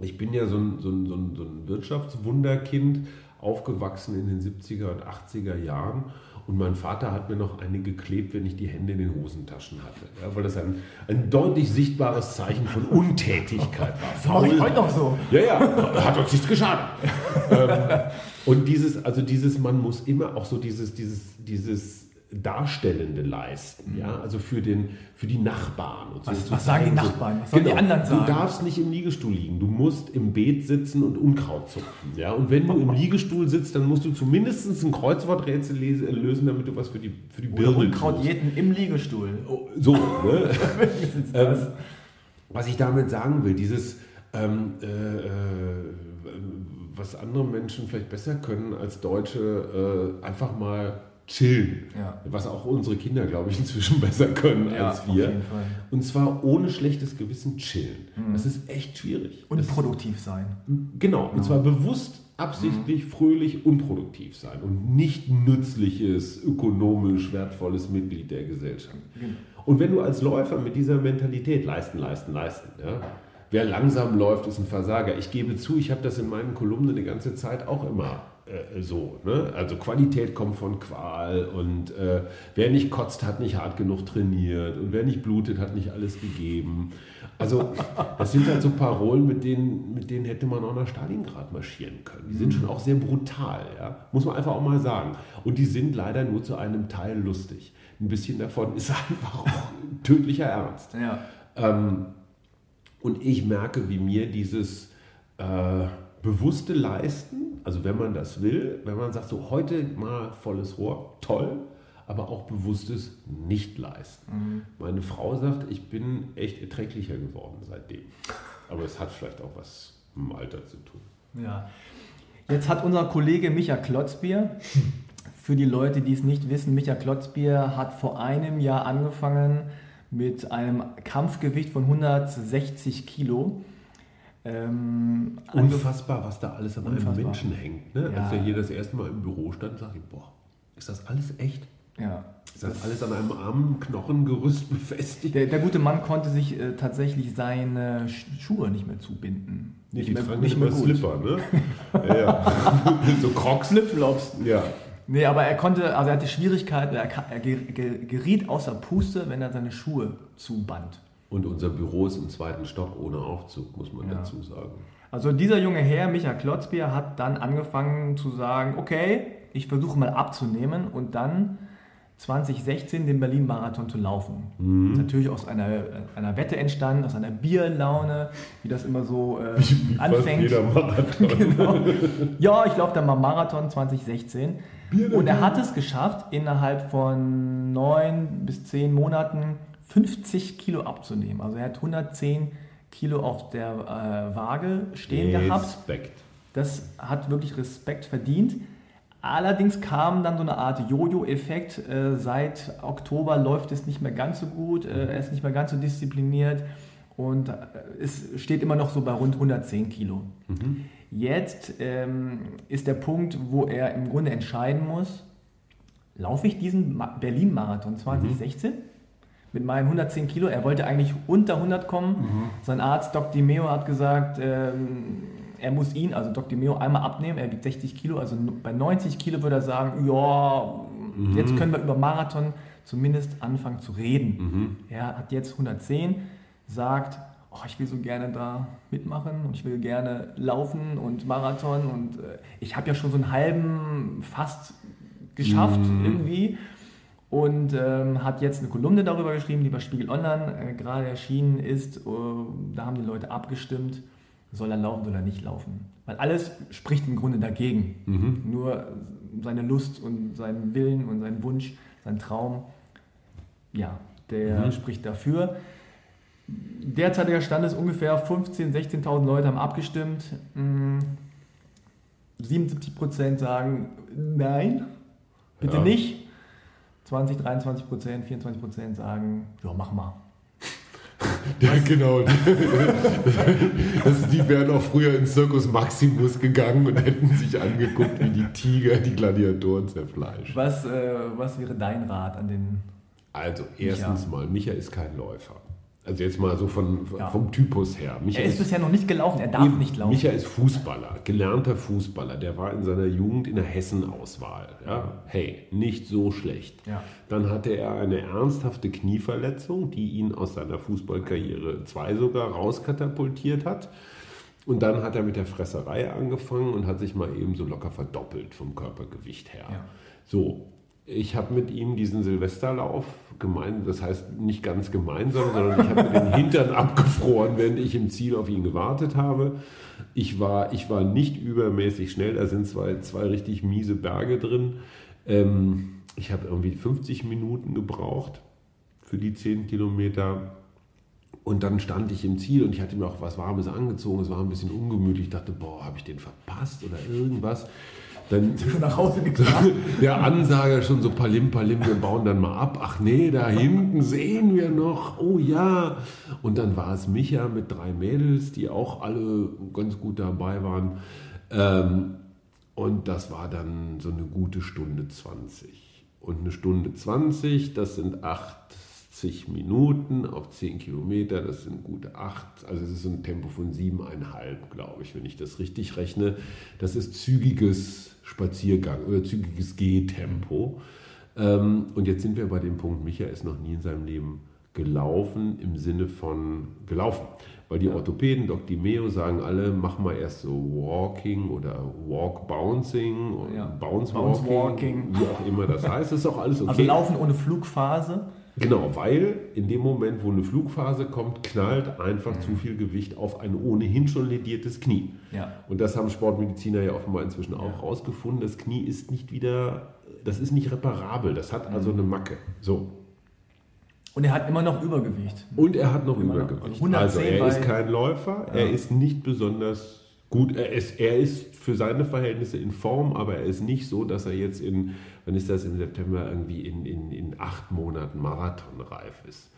Ich bin ja so ein, so ein, so ein Wirtschaftswunderkind, aufgewachsen in den 70er und 80er Jahren. Und mein Vater hat mir noch eine geklebt, wenn ich die Hände in den Hosentaschen hatte. Ja, weil das ein, ein deutlich sichtbares Zeichen von Untätigkeit war. Faul. Ich heute noch so. Ja, ja, hat uns nichts geschadet. (laughs) ähm, und dieses, also dieses, man muss immer auch so dieses, dieses, dieses Darstellende leisten, ja, also für, den, für die Nachbarn. Und Was- so was sagen die Nachbarn? Was sollen die anderen sagen? Du darfst nicht im Liegestuhl liegen, du musst im Beet sitzen und Unkraut zupfen. Ja? Und wenn du im (laughs) Liegestuhl sitzt, dann musst du zumindest ein Kreuzworträtsel lösen, damit du was für die, für die Oder Birne Unkraut jäten im Liegestuhl. Oh, So, ne? (laughs) (laughs) Ähm, was ich damit sagen will, dieses, ähm, äh, äh, was andere Menschen vielleicht besser können als Deutsche, äh, einfach mal chillen. Ja. Was auch unsere Kinder, glaube ich, (laughs) inzwischen besser können Ja, als wir. Und zwar ohne schlechtes Gewissen chillen. Das ist echt schwierig. Und das, produktiv sein. genau, und zwar bewusst, absichtlich, fröhlich, unproduktiv sein und nicht nützliches, ökonomisch wertvolles Mitglied der Gesellschaft. Und wenn du als Läufer mit dieser Mentalität leisten, leisten, leisten, ja, wer langsam läuft, ist ein Versager. Ich gebe zu, ich habe das in meinen Kolumnen eine ganze Zeit auch immer äh, so. Ne? Also Qualität kommt von Qual und äh, wer nicht kotzt, hat nicht hart genug trainiert und wer nicht blutet, hat nicht alles gegeben. Also (laughs) das sind halt so Parolen, mit denen, mit denen hätte man auch nach Stalingrad marschieren können. Die sind schon auch sehr brutal, ja? muss man einfach auch mal sagen. Und die sind leider nur zu einem Teil lustig. Ein bisschen davon ist (laughs) einfach auch tödlicher Ernst. Ja. Ähm, und ich merke, wie mir dieses äh, bewusste Leisten, also wenn man das will, wenn man sagt, so heute mal volles Rohr, toll, aber auch bewusstes Nicht-Leisten. Meine Frau sagt, ich bin echt erträglicher geworden seitdem. Aber es hat vielleicht auch was mit dem Alter zu tun. Ja. Jetzt hat unser Kollege Micha Klotzbier, für die Leute, die es nicht wissen, Micha Klotzbier hat vor einem Jahr angefangen mit einem Kampfgewicht von 160 Kilo. Ähm, Unfassbar, was da alles an einem. Menschen hängt. Ne? Ja. Als er hier das erste Mal im Büro stand, sagte ich, boah, ist das alles echt? ja. Ist das alles an einem armen Knochengerüst (laughs) befestigt? Der, der gute Mann konnte sich äh, tatsächlich seine Sch- Schuhe nicht mehr zubinden. Nicht, die mehr, nicht mehr gut. Slipper, ne? (laughs) ja, ja. (laughs) so Crocs. Flipflops. Ja. Nee, aber er konnte, also er hatte Schwierigkeiten, er, er ge- ge- geriet außer Puste, wenn er seine Schuhe zuband. Und unser Büro ist im zweiten Stock ohne Aufzug, muss man Ja. dazu sagen. Also dieser junge Herr, Micha Klotzbier, hat dann angefangen zu sagen, okay, ich versuche mal abzunehmen und dann 2016 den Berlin-Marathon zu laufen. Mhm. Das ist natürlich aus einer, einer Wette entstanden, aus einer Bierlaune, wie das immer so äh, (laughs) Fast anfängt. jeder Marathon. (laughs) genau. Ja, ich laufe dann mal Marathon 2016. Und er hat es geschafft, innerhalb von neun bis zehn Monaten 50 Kilo abzunehmen. Also er hat 110 Kilo auf der äh, Waage stehen gehabt. Respekt. Das hat wirklich Respekt verdient. Allerdings kam dann so eine Art Jojo-Effekt. Äh, seit Oktober läuft es nicht mehr ganz so gut, äh, er ist nicht mehr ganz so diszipliniert und äh, es steht immer noch so bei rund 110 Kilo. Jetzt ähm, ist der Punkt, wo er im Grunde entscheiden muss, laufe ich diesen Ma- Berlin-Marathon 2016 mit meinen 110 Kilo? Er wollte eigentlich unter 100 kommen. Sein Arzt Doc Di Meo hat gesagt, ähm, er muss ihn, also Doc Di Meo, einmal abnehmen. Er wiegt 60 Kilo, also bei 90 Kilo würde er sagen, ja, jetzt können wir über Marathon zumindest anfangen zu reden. Er hat jetzt 110, sagt, oh, ich will so gerne da mitmachen und ich will gerne laufen und Marathon und äh, ich habe ja schon so einen halben fast geschafft irgendwie und ähm, hat jetzt eine Kolumne darüber geschrieben, die bei Spiegel Online äh, gerade erschienen ist. Äh, da haben die Leute abgestimmt, soll er laufen, soll er nicht laufen. Weil alles spricht im Grunde dagegen. Nur seine Lust und seinen Willen und sein Wunsch, sein Traum, ja, der spricht dafür. Derzeitiger Stand ist ungefähr 15.000, 16.000 Leute haben abgestimmt. Mm, 77% sagen nein, bitte Ja. nicht. 20, 23 Prozent, 24 Prozent sagen, ja, mach mal. (laughs) Ja, genau. (laughs) das, die wären auch früher ins Circus Maximus gegangen und hätten sich angeguckt, wie die Tiger die Gladiatoren zerfleischen. Was, äh, was wäre dein Rat an den. Also, erstens mal, Micha ist kein Läufer. Also jetzt mal so von, Ja. vom Typus her. Micha Er ist bisher noch nicht gelaufen, er darf Eben, nicht laufen. Micha ist Fußballer, gelernter Fußballer. Der war in seiner Jugend in der Hessen-Auswahl. Ja? Hey, nicht so schlecht. Ja. Dann hatte er eine ernsthafte Knieverletzung, die ihn aus seiner Fußballkarriere 2 sogar rauskatapultiert hat. Und dann hat er mit der Fresserei angefangen und hat sich mal eben so locker verdoppelt vom Körpergewicht her. So, ich habe mit ihm diesen Silvesterlauf gemein, das heißt nicht ganz gemeinsam, sondern ich habe den Hintern (laughs) abgefroren, während ich im Ziel auf ihn gewartet habe. Ich war, ich war nicht übermäßig schnell, da sind zwei, zwei richtig miese Berge drin. Ähm, ich habe irgendwie 50 Minuten gebraucht für die 10 Kilometer. Und dann stand ich im Ziel und ich hatte mir auch was Warmes angezogen. Es war ein bisschen ungemütlich. Ich dachte, boah, habe ich den verpasst oder irgendwas? Dann schon nach Hause (laughs) gegangen. Der Ansager schon so palim, palim, wir bauen dann mal ab. Ach nee, da hinten sehen wir noch. Oh ja. Und dann war es Micha mit drei Mädels, die auch alle ganz gut dabei waren. Ähm, und das war dann so eine gute Stunde 20. Und eine Stunde 20, das sind 80 Minuten auf 10 Kilometer, das sind gute 8. Also es ist ein Tempo von 7,5, glaube ich, wenn ich das richtig rechne. Das ist zügiges Spaziergang oder zügiges Gehtempo. Ähm, und jetzt sind wir bei dem Punkt, Micha ist noch nie in seinem Leben gelaufen im Sinne von gelaufen. Weil die Orthopäden, Doc Di Meo, sagen alle, mach mal erst so Walking oder Walk Bouncing oder ja. Bounce, Bounce walking, walking, wie auch immer das heißt. Das ist auch alles also okay. Also Laufen ohne Flugphase. Genau, weil in dem Moment, wo eine Flugphase kommt, knallt einfach mhm. zu viel Gewicht auf ein ohnehin schon lediertes Knie. Ja. Und das haben Sportmediziner ja offenbar inzwischen auch ja. rausgefunden. Das Knie ist nicht wieder, das ist nicht reparabel, das hat also mhm. eine Macke. So. Und er hat immer noch Übergewicht. Und er hat noch immer Übergewicht. Noch. Also er ist kein Läufer, ja. er ist nicht besonders gut, er ist, er ist für seine Verhältnisse in Form, aber er ist nicht so, dass er jetzt in wann ist das im September irgendwie in, in, in acht Monaten marathonreif ist.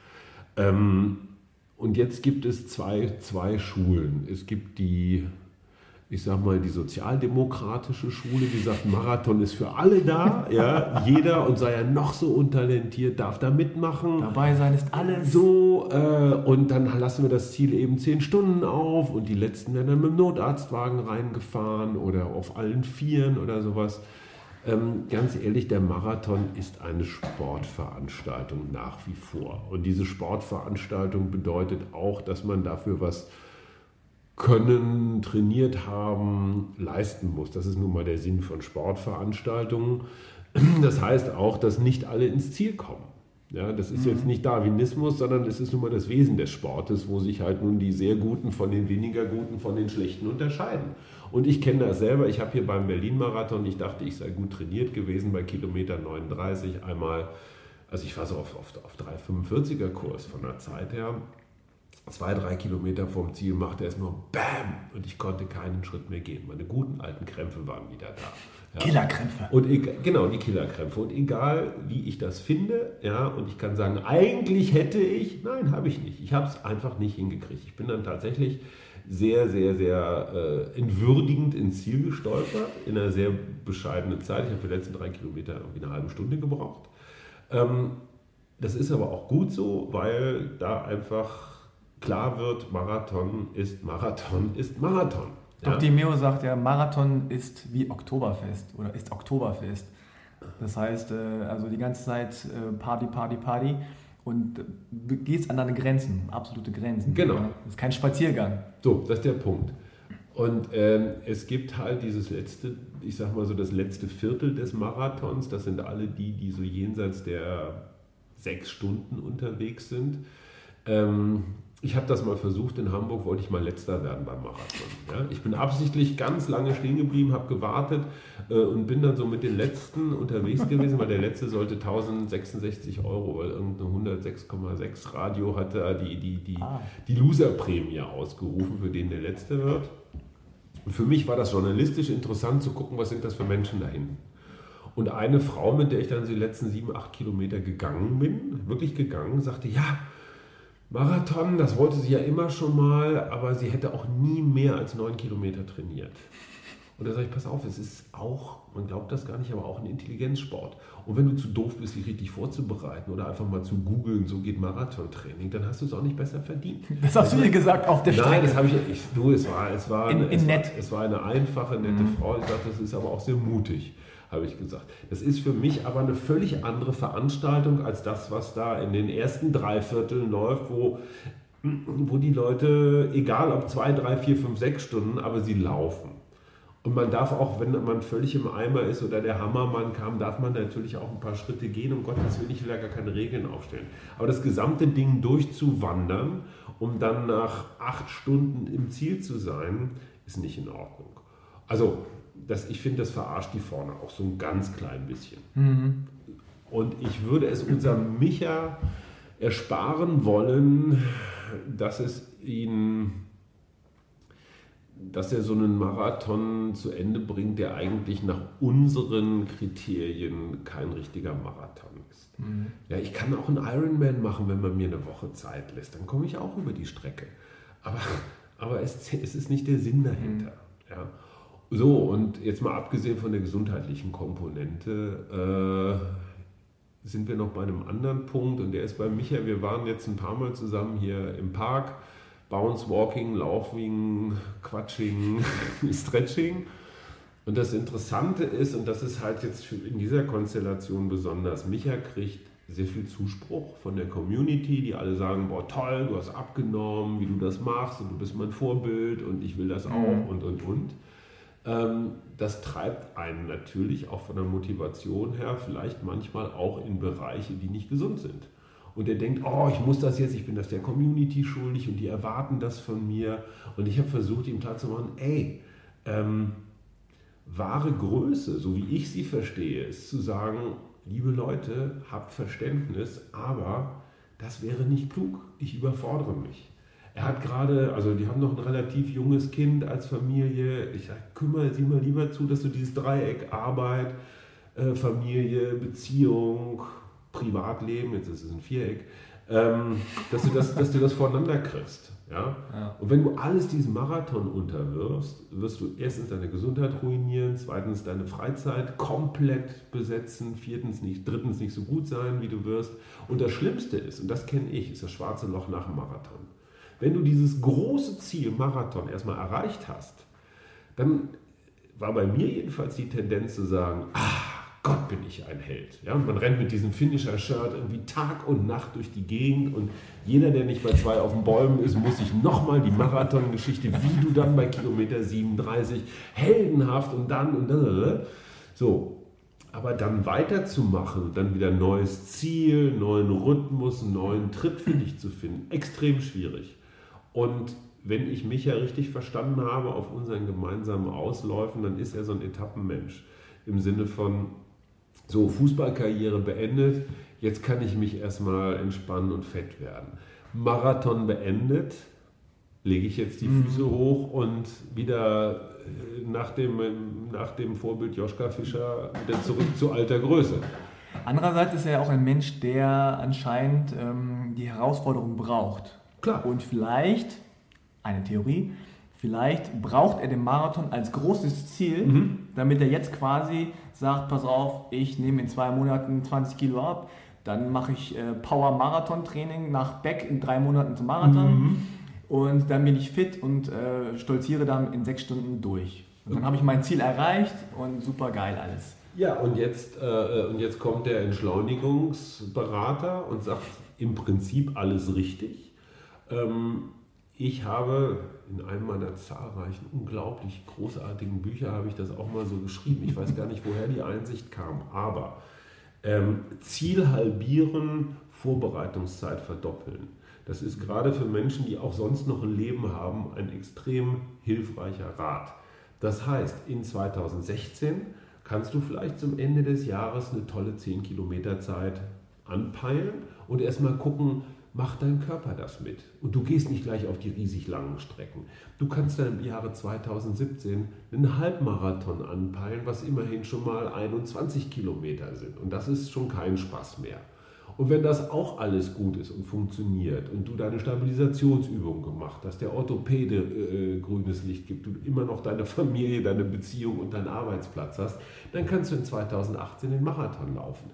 Ähm, und jetzt gibt es zwei, zwei Schulen. Es gibt die, ich sag mal, die sozialdemokratische Schule, die sagt, Marathon ist für alle da. Ja, (laughs) jeder und sei er noch so untalentiert, darf da mitmachen. Dabei sein ist alles. So, äh, und dann lassen wir das Ziel eben zehn Stunden auf und die letzten werden dann mit dem Notarztwagen reingefahren oder auf allen Vieren oder sowas. Ähm, ganz ehrlich, der Marathon ist eine Sportveranstaltung nach wie vor. Und diese Sportveranstaltung bedeutet auch, dass man dafür was können, trainiert haben, leisten muss. Das ist nun mal der Sinn von Sportveranstaltungen. Das heißt auch, dass nicht alle ins Ziel kommen. Ja, das ist mhm. jetzt nicht Darwinismus, sondern es ist nun mal das Wesen des Sportes, wo sich halt nun die sehr Guten von den weniger Guten von den Schlechten unterscheiden. Und ich kenne das selber. Ich habe hier beim Berlin-Marathon, ich dachte, ich sei gut trainiert gewesen bei Kilometer 39 einmal, also ich war so auf, auf, auf 3,45er Kurs von der Zeit her. Zwei, drei Kilometer vom Ziel machte es nur BAM und ich konnte keinen Schritt mehr gehen. Meine guten alten Krämpfe waren wieder da. Ja. Killerkrämpfe. Und genau, die Killerkrämpfe. Und egal, wie ich das finde, ja, und ich kann sagen, eigentlich hätte ich, nein, habe ich nicht. Ich habe es einfach nicht hingekriegt. Ich bin dann tatsächlich sehr, sehr, sehr äh, entwürdigend ins Ziel gestolpert, in einer sehr bescheidenen Zeit. Ich habe für die letzten drei Kilometer irgendwie eine halbe Stunde gebraucht. Ähm, das ist aber auch gut so, weil da einfach klar wird, Marathon ist Marathon ist Marathon. Ja? Dr. Meo sagt ja, Marathon ist wie Oktoberfest oder ist Oktoberfest. Das heißt, äh, also die ganze Zeit äh, Party, Party, Party und gehst an deine Grenzen, absolute Grenzen. Genau. Das ist kein Spaziergang. So, das ist der Punkt. Und ähm, es gibt halt dieses letzte, ich sag mal so das letzte Viertel des Marathons, das sind alle die, die so jenseits der sechs Stunden unterwegs sind. Ähm, ich habe das mal versucht, in Hamburg wollte ich mal letzter werden beim Marathon. Ja? Ich bin absichtlich ganz lange stehen geblieben, habe gewartet äh, und bin dann so mit den letzten unterwegs (laughs) gewesen, weil der letzte sollte 1066 Euro, weil irgendeine 106,6 Radio hatte die, die, die, ah. die Loser-Prämie ausgerufen, für den der letzte wird. Und für mich war das journalistisch interessant zu gucken, was sind das für Menschen da hinten. Und eine Frau, mit der ich dann die letzten sieben, acht Kilometer gegangen bin, wirklich gegangen, sagte, ja, Marathon, das wollte sie ja immer schon mal, aber sie hätte auch nie mehr als neun Kilometer trainiert. Und da sage ich, pass auf, es ist auch, man glaubt das gar nicht, aber auch ein Intelligenzsport. Und wenn du zu doof bist, dich richtig vorzubereiten oder einfach mal zu googeln, so geht Marathontraining, dann hast du es auch nicht besser verdient. Das hast du dir gesagt auf der Strecke. Nein, das habe ich, ich, du, es war, es war, in, eine, in es, war es war eine einfache, nette mhm. Frau. Ich dachte, das ist aber auch sehr mutig habe ich gesagt. Das ist für mich aber eine völlig andere Veranstaltung als das, was da in den ersten drei Vierteln läuft, wo, wo die Leute, egal ob zwei, drei, vier, fünf, sechs Stunden, aber sie laufen. Und man darf auch, wenn man völlig im Eimer ist oder der Hammermann kam, darf man natürlich auch ein paar Schritte gehen. Um Gottes Willen, ich will da gar keine Regeln aufstellen. Aber das gesamte Ding durchzuwandern, um dann nach acht Stunden im Ziel zu sein, ist nicht in Ordnung. Also, das, ich finde, das verarscht die vorne auch so ein ganz klein bisschen. Mhm. Und ich würde es unserem Micha ersparen wollen, dass es ihn dass er so einen Marathon zu Ende bringt, der eigentlich nach unseren Kriterien kein richtiger Marathon ist. Mhm. Ja, ich kann auch einen Ironman machen, wenn man mir eine Woche Zeit lässt. Dann komme ich auch über die Strecke. Aber, aber es, es ist nicht der Sinn dahinter. Mhm. Ja. So, und jetzt mal abgesehen von der gesundheitlichen Komponente, äh, sind wir noch bei einem anderen Punkt und der ist bei Michael. Wir waren jetzt ein paar Mal zusammen hier im Park Bounce Walking, Laufing, Quatsching, (laughs) Stretching. Und das Interessante ist, und das ist halt jetzt in dieser Konstellation besonders, Micha kriegt sehr viel Zuspruch von der Community, die alle sagen, boah toll, du hast abgenommen, wie du das machst und du bist mein Vorbild und ich will das auch mhm. und, und, und. Ähm, das treibt einen natürlich auch von der Motivation her vielleicht manchmal auch in Bereiche, die nicht gesund sind und der denkt, oh, ich muss das jetzt, ich bin das der Community schuldig und die erwarten das von mir. Und ich habe versucht, ihm klarzumachen, ey, ähm, wahre Größe, so wie ich sie verstehe, ist zu sagen, liebe Leute, habt Verständnis, aber das wäre nicht klug. Ich überfordere mich. Er hat gerade, also die haben noch ein relativ junges Kind als Familie. Ich sage, kümmere sie mal lieber zu, dass du dieses Dreieck Arbeit, äh, Familie, Beziehung, Privatleben, jetzt ist es ein Viereck, ähm, dass, du das, dass du das voneinander kriegst. Ja? ja? Und wenn du alles diesem Marathon unterwirfst, wirst du erstens deine Gesundheit ruinieren, zweitens deine Freizeit komplett besetzen, viertens nicht, drittens nicht so gut sein, wie du wirst. Und das Schlimmste ist, und das kenne ich, ist das schwarze Loch nach dem Marathon. Wenn du dieses große Ziel Marathon erstmal erreicht hast, dann war bei mir jedenfalls die Tendenz zu sagen, ah, Gott, bin ich ein Held. Ja, man rennt mit diesem Finisher-Shirt irgendwie Tag und Nacht durch die Gegend und jeder, der nicht bei zwei auf den Bäumen ist, muss sich nochmal die Marathon-Geschichte, wie du dann bei Kilometer 37 heldenhaft und dann und dann. So, aber dann weiterzumachen, dann wieder neues Ziel, neuen Rhythmus, neuen Tritt für dich zu finden, extrem schwierig. Und wenn ich mich ja richtig verstanden habe auf unseren gemeinsamen Ausläufen, dann ist er so ein Etappenmensch. Im Sinne von, so, Fußballkarriere beendet, jetzt kann ich mich erstmal entspannen und fett werden. Marathon beendet, lege ich jetzt die mhm. Füße hoch und wieder äh, nach dem, nach dem Vorbild Joschka Fischer wieder zurück zu alter Größe. Andererseits ist er ja auch ein Mensch, der anscheinend ähm, die Herausforderung braucht. Klar. Und vielleicht, eine Theorie, vielleicht braucht er den Marathon als großes Ziel, mhm. damit er jetzt quasi sagt, pass auf, ich nehme in zwei Monaten 20 Kilo ab, dann mache ich äh, Power-Marathon-Training nach Beck in drei Monaten zum Marathon mhm. und dann bin ich fit und äh, stolziere dann in sechs Stunden durch. Und dann habe ich mein Ziel erreicht und super geil alles. Ja, und jetzt, äh, und jetzt kommt der Entschleunigungsberater und sagt im Prinzip alles richtig. Ähm, ich habe in einem meiner zahlreichen, unglaublich großartigen Bücher, habe ich das auch mal so geschrieben. Ich weiß gar nicht, woher die Einsicht kam, aber ähm, Ziel halbieren, Vorbereitungszeit verdoppeln. Das ist gerade für Menschen, die auch sonst noch ein Leben haben, ein extrem hilfreicher Rat. Das heißt, in 2016 kannst du vielleicht zum Ende des Jahres eine tolle 10 Kilometer Zeit anpeilen und erstmal gucken, macht dein Körper das mit. Und du gehst nicht gleich auf die riesig langen Strecken. Du kannst dann im Jahre 2017 einen Halbmarathon anpeilen, was immerhin schon mal 21 Kilometer sind. Und das ist schon kein Spaß mehr. Und wenn das auch alles gut ist und funktioniert und du deine Stabilisationsübung gemacht hast, der Orthopäde äh, grünes Licht gibt, du immer noch deine (laughs) Familie, deine Beziehung und deinen Arbeitsplatz hast, dann kannst du in 2018 den Marathon laufen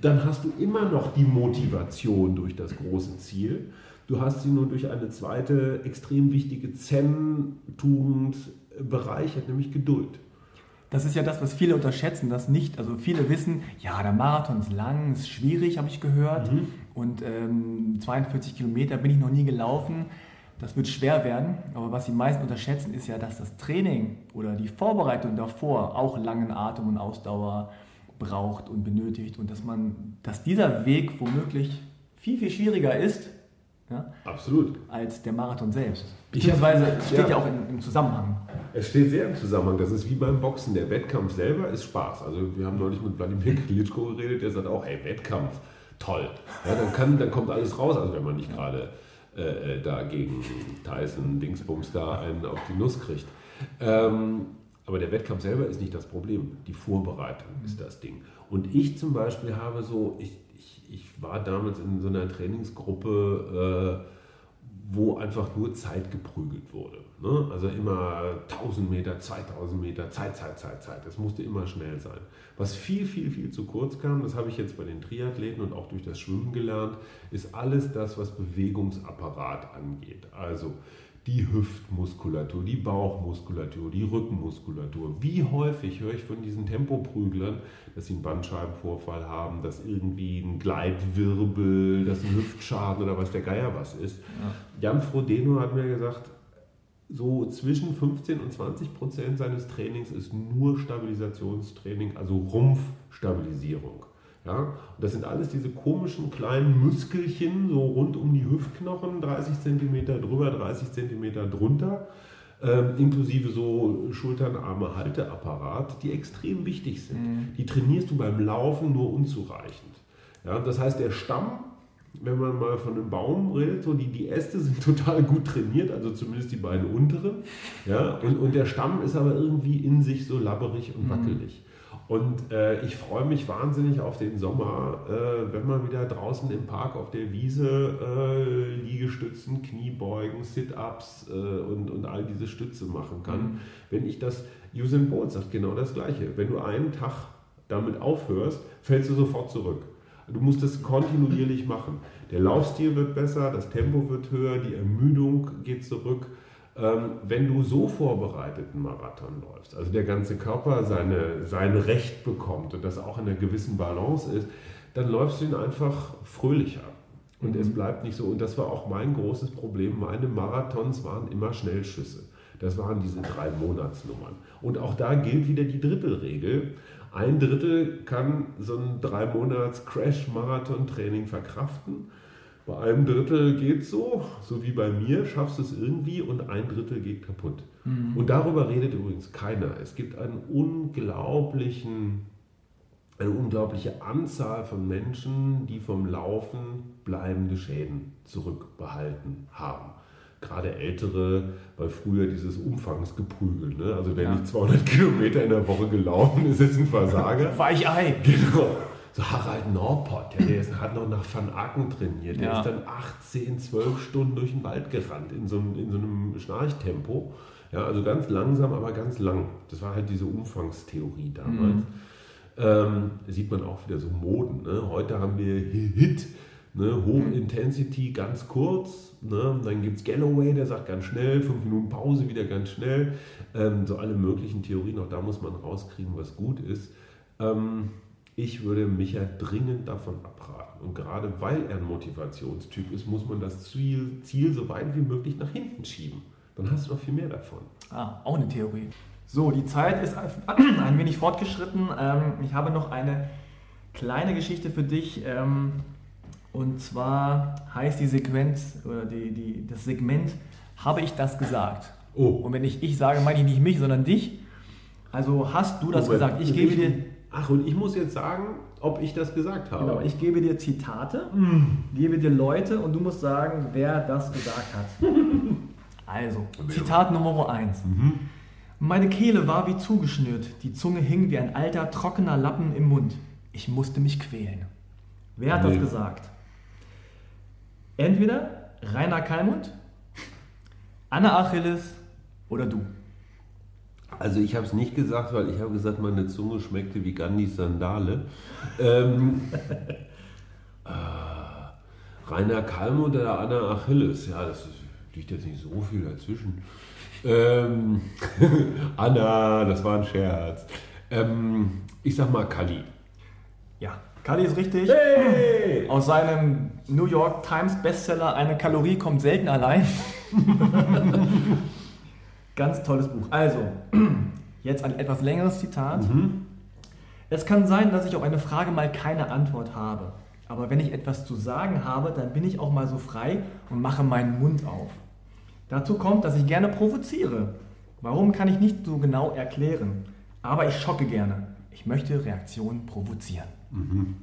dann hast du immer noch die Motivation durch das große Ziel. Du hast sie nur durch eine zweite extrem wichtige Zen-Tugend bereichert, nämlich Geduld. Das ist ja das, was viele unterschätzen, das nicht. Also viele wissen, ja, der Marathon ist lang, ist schwierig, habe ich gehört. Mhm. Und ähm, 42 Kilometer bin ich noch nie gelaufen. das wird schwer werden, aber was die meisten unterschätzen, ist ja, dass das Training oder die Vorbereitung davor auch langen Atem und Ausdauer braucht und benötigt und dass man, dass dieser Weg womöglich viel, viel schwieriger ist ja, Absolut. als der Marathon selbst. Beziehungsweise es steht ja, ja auch in, im Zusammenhang. Es steht sehr im Zusammenhang. Das ist wie beim Boxen. Der Wettkampf selber ist Spaß. Also wir haben neulich mit Wladimir Klitschko geredet, der sagt auch, hey, Wettkampf, toll. Ja, dann, kann, dann kommt alles raus, also wenn man nicht gerade äh, da gegen Tyson Dingsbums da einen auf die Nuss kriegt. Ähm, aber der Wettkampf selber ist nicht das Problem. Die Vorbereitung ist das Ding. Und ich zum Beispiel habe so, ich, ich, ich war damals in so einer Trainingsgruppe, äh, wo einfach nur Zeit geprügelt wurde. Ne? Also immer 1000 Meter, 2000 Meter, Zeit, Zeit, Zeit, Zeit. Das musste immer schnell sein. Was viel, viel, viel zu kurz kam, das habe ich jetzt bei den Triathleten und auch durch das Schwimmen gelernt, ist alles das, was Bewegungsapparat angeht. Also die Hüftmuskulatur, die Bauchmuskulatur, die Rückenmuskulatur. Wie häufig höre ich von diesen Tempoprüglern, dass sie einen Bandscheibenvorfall haben, dass irgendwie ein Gleitwirbel, dass ein Hüftschaden oder was der Geier was ist. Ja. Jan Frodeno hat mir gesagt, so zwischen 15 und 20 Prozent seines Trainings ist nur Stabilisationstraining, also Rumpfstabilisierung. Ja, und das sind alles diese komischen kleinen Muskelchen, so rund um die Hüftknochen, 30 cm drüber, 30 cm drunter, äh, inklusive so Schultern, Arme, Halteapparat, die extrem wichtig sind. Mhm. Die trainierst du beim Laufen nur unzureichend. Ja, das heißt, der Stamm wenn man mal von einem Baum redet, so die, die Äste sind (laughs) total gut trainiert, also zumindest die beiden unteren. Ja, und, und der Stamm ist aber irgendwie in sich so labberig und wackelig. Und äh, ich freue mich wahnsinnig auf den Sommer, äh, wenn man wieder draußen im Park auf der Wiese äh, Liegestützen, Kniebeugen, Sit-Ups äh, und, und all diese Stütze machen kann. Mhm. Wenn ich das, Usain Bolt sagt genau das Gleiche. Wenn du einen Tag damit aufhörst, fällst du sofort zurück. Du musst es kontinuierlich machen. Der Laufstil wird besser, das Tempo wird höher, die Ermüdung geht zurück. Ähm, wenn du so vorbereitet einen Marathon läufst, also der ganze Körper seine, sein Recht bekommt und das auch in einer gewissen Balance ist, dann läufst du ihn einfach fröhlicher. Und mhm. es bleibt nicht so. Und das war auch mein großes Problem. Meine Marathons waren immer Schnellschüsse. Das waren diese drei Monatsnummern. Und auch da gilt wieder die Drittelregel. Ein Drittel kann so ein drei Monats Crash-Marathon-Training verkraften. Bei einem Drittel geht es so, so wie bei mir, schaffst du es irgendwie und ein Drittel geht kaputt. Mhm. Und darüber redet übrigens keiner. Es gibt einen unglaublichen, eine unglaubliche Anzahl von Menschen, die vom Laufen bleibende Schäden zurückbehalten haben gerade ältere, weil früher dieses Umfangsgeprügel, ne? also wenn ja. nicht 200 Kilometer in der Woche gelaufen ist, ist ein Versager. (laughs) Weichei. Genau. So Harald Norpott, ja, der ist, hat noch nach Van Acken trainiert, der ja. ist dann 18, 12 Stunden durch den Wald gerannt in so, in so einem Schnarchtempo. Ja, also ganz langsam, aber ganz lang. Das war halt diese Umfangstheorie damals. Mhm. Ähm, sieht man auch wieder so Moden. Ne? Heute haben wir Hit, Ne, Hoch-Intensity ganz kurz, ne, dann gibt es Galloway, der sagt ganz schnell, fünf Minuten Pause wieder ganz schnell. Ähm, so alle möglichen Theorien, auch da muss man rauskriegen, was gut ist. Ähm, ich würde mich ja dringend davon abraten. Und gerade weil er ein Motivationstyp ist, muss man das Ziel, Ziel so weit wie möglich nach hinten schieben. Dann hast du noch viel mehr davon. Ah, auch eine Theorie. So, die Zeit ist (clears throat) ein wenig fortgeschritten. Ähm, ich habe noch eine kleine Geschichte für dich. Ähm, und zwar heißt die Sequenz oder die, die, das Segment, habe ich das gesagt? Oh. Und wenn ich ich sage, meine ich nicht mich, sondern dich. Also hast du das Moment. gesagt? Ich gebe dir. Ach, und ich muss jetzt sagen, ob ich das gesagt habe. Genau, ich gebe dir Zitate, mm. gebe dir Leute und du musst sagen, wer das gesagt hat. (laughs) also, Zitat Nummer 1. Mhm. Meine Kehle war wie zugeschnürt, die Zunge hing wie ein alter, trockener Lappen im Mund. Ich musste mich quälen. Wer hat nee. das gesagt? Entweder Rainer Kalmund, Anna Achilles oder du. Also ich habe es nicht gesagt, weil ich habe gesagt, meine Zunge schmeckte wie Gandhis Sandale. Ähm, (laughs) äh, Rainer Kalmund oder Anna Achilles, ja, das ist, liegt jetzt nicht so viel dazwischen. Ähm, (laughs) Anna, das war ein Scherz. Ähm, ich sag mal Kali. Ja, Kali ist richtig. Hey! Aus seinem New York Times Bestseller Eine Kalorie kommt selten allein. (laughs) Ganz tolles Buch. Also, (clears throat) jetzt ein etwas längeres Zitat. Mhm. Es kann sein, dass ich auf eine Frage mal keine Antwort habe. Aber wenn ich etwas zu sagen habe, dann bin ich auch mal so frei und mache meinen Mund auf. Dazu kommt, dass ich gerne provoziere. Warum kann ich nicht so genau erklären? Aber ich schocke gerne. Ich möchte Reaktionen provozieren. Mhm.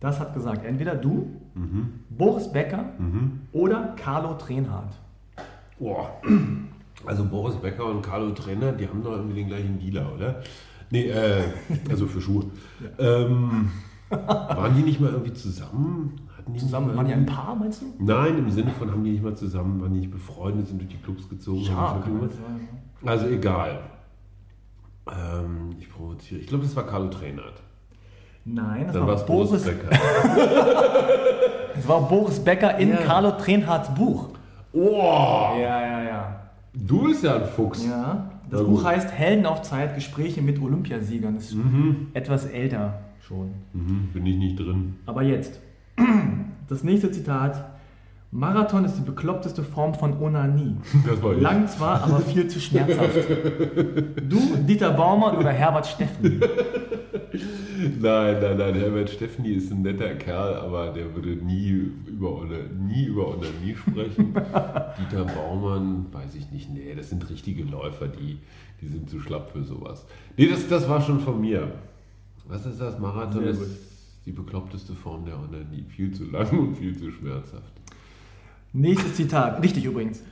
Das hat gesagt entweder du, mhm. Boris Becker mhm. oder Carlo Trenhardt. Boah. (clears throat) Also Boris Becker und Carlo Trenhardt, die haben doch irgendwie den gleichen Dealer, oder? Nee, äh, (laughs) also für Schuhe. Ja. Ähm, waren die nicht mal irgendwie zusammen? Hatten die zusammen? Waren die ein Paar, meinst du? Nein, im Sinne von haben die nicht mal zusammen, waren die nicht befreundet, sind durch die Clubs gezogen. Ja, Also egal. Ähm, ich provoziere. Ich glaube, das war Carlo Trainert. Nein, das Dann war Boris, Boris Becker. (laughs) das war Boris Becker in ja. Carlo Trainhardts Buch. Oh! Ja, ja, ja. Du bist ja ein Fuchs. Ja. Das ja, Buch gut. heißt Helden auf Zeit, Gespräche mit Olympiasiegern. Das ist mhm. etwas älter schon. Mhm, bin ich nicht drin. Aber jetzt. (clears throat) Das nächste Zitat. Marathon ist die bekloppteste Form von Onanie. (laughs) Das war ich. Lang zwar, aber viel zu schmerzhaft. (laughs) Du, Dieter Baumann oder Herbert Steffen? (laughs) Nein, nein, nein. Herbert Steffni ist ein netter Kerl, aber der würde nie über, nie über Onanie sprechen. (laughs) Dieter Baumann, weiß ich nicht. Nee, das sind richtige Läufer, die, die sind zu schlapp für sowas. Nee, das, das war schon von mir. Was ist das? Marathon ist die bekloppteste Form der Onanie. Viel zu lang und viel zu schmerzhaft. Nächstes Zitat. Richtig übrigens.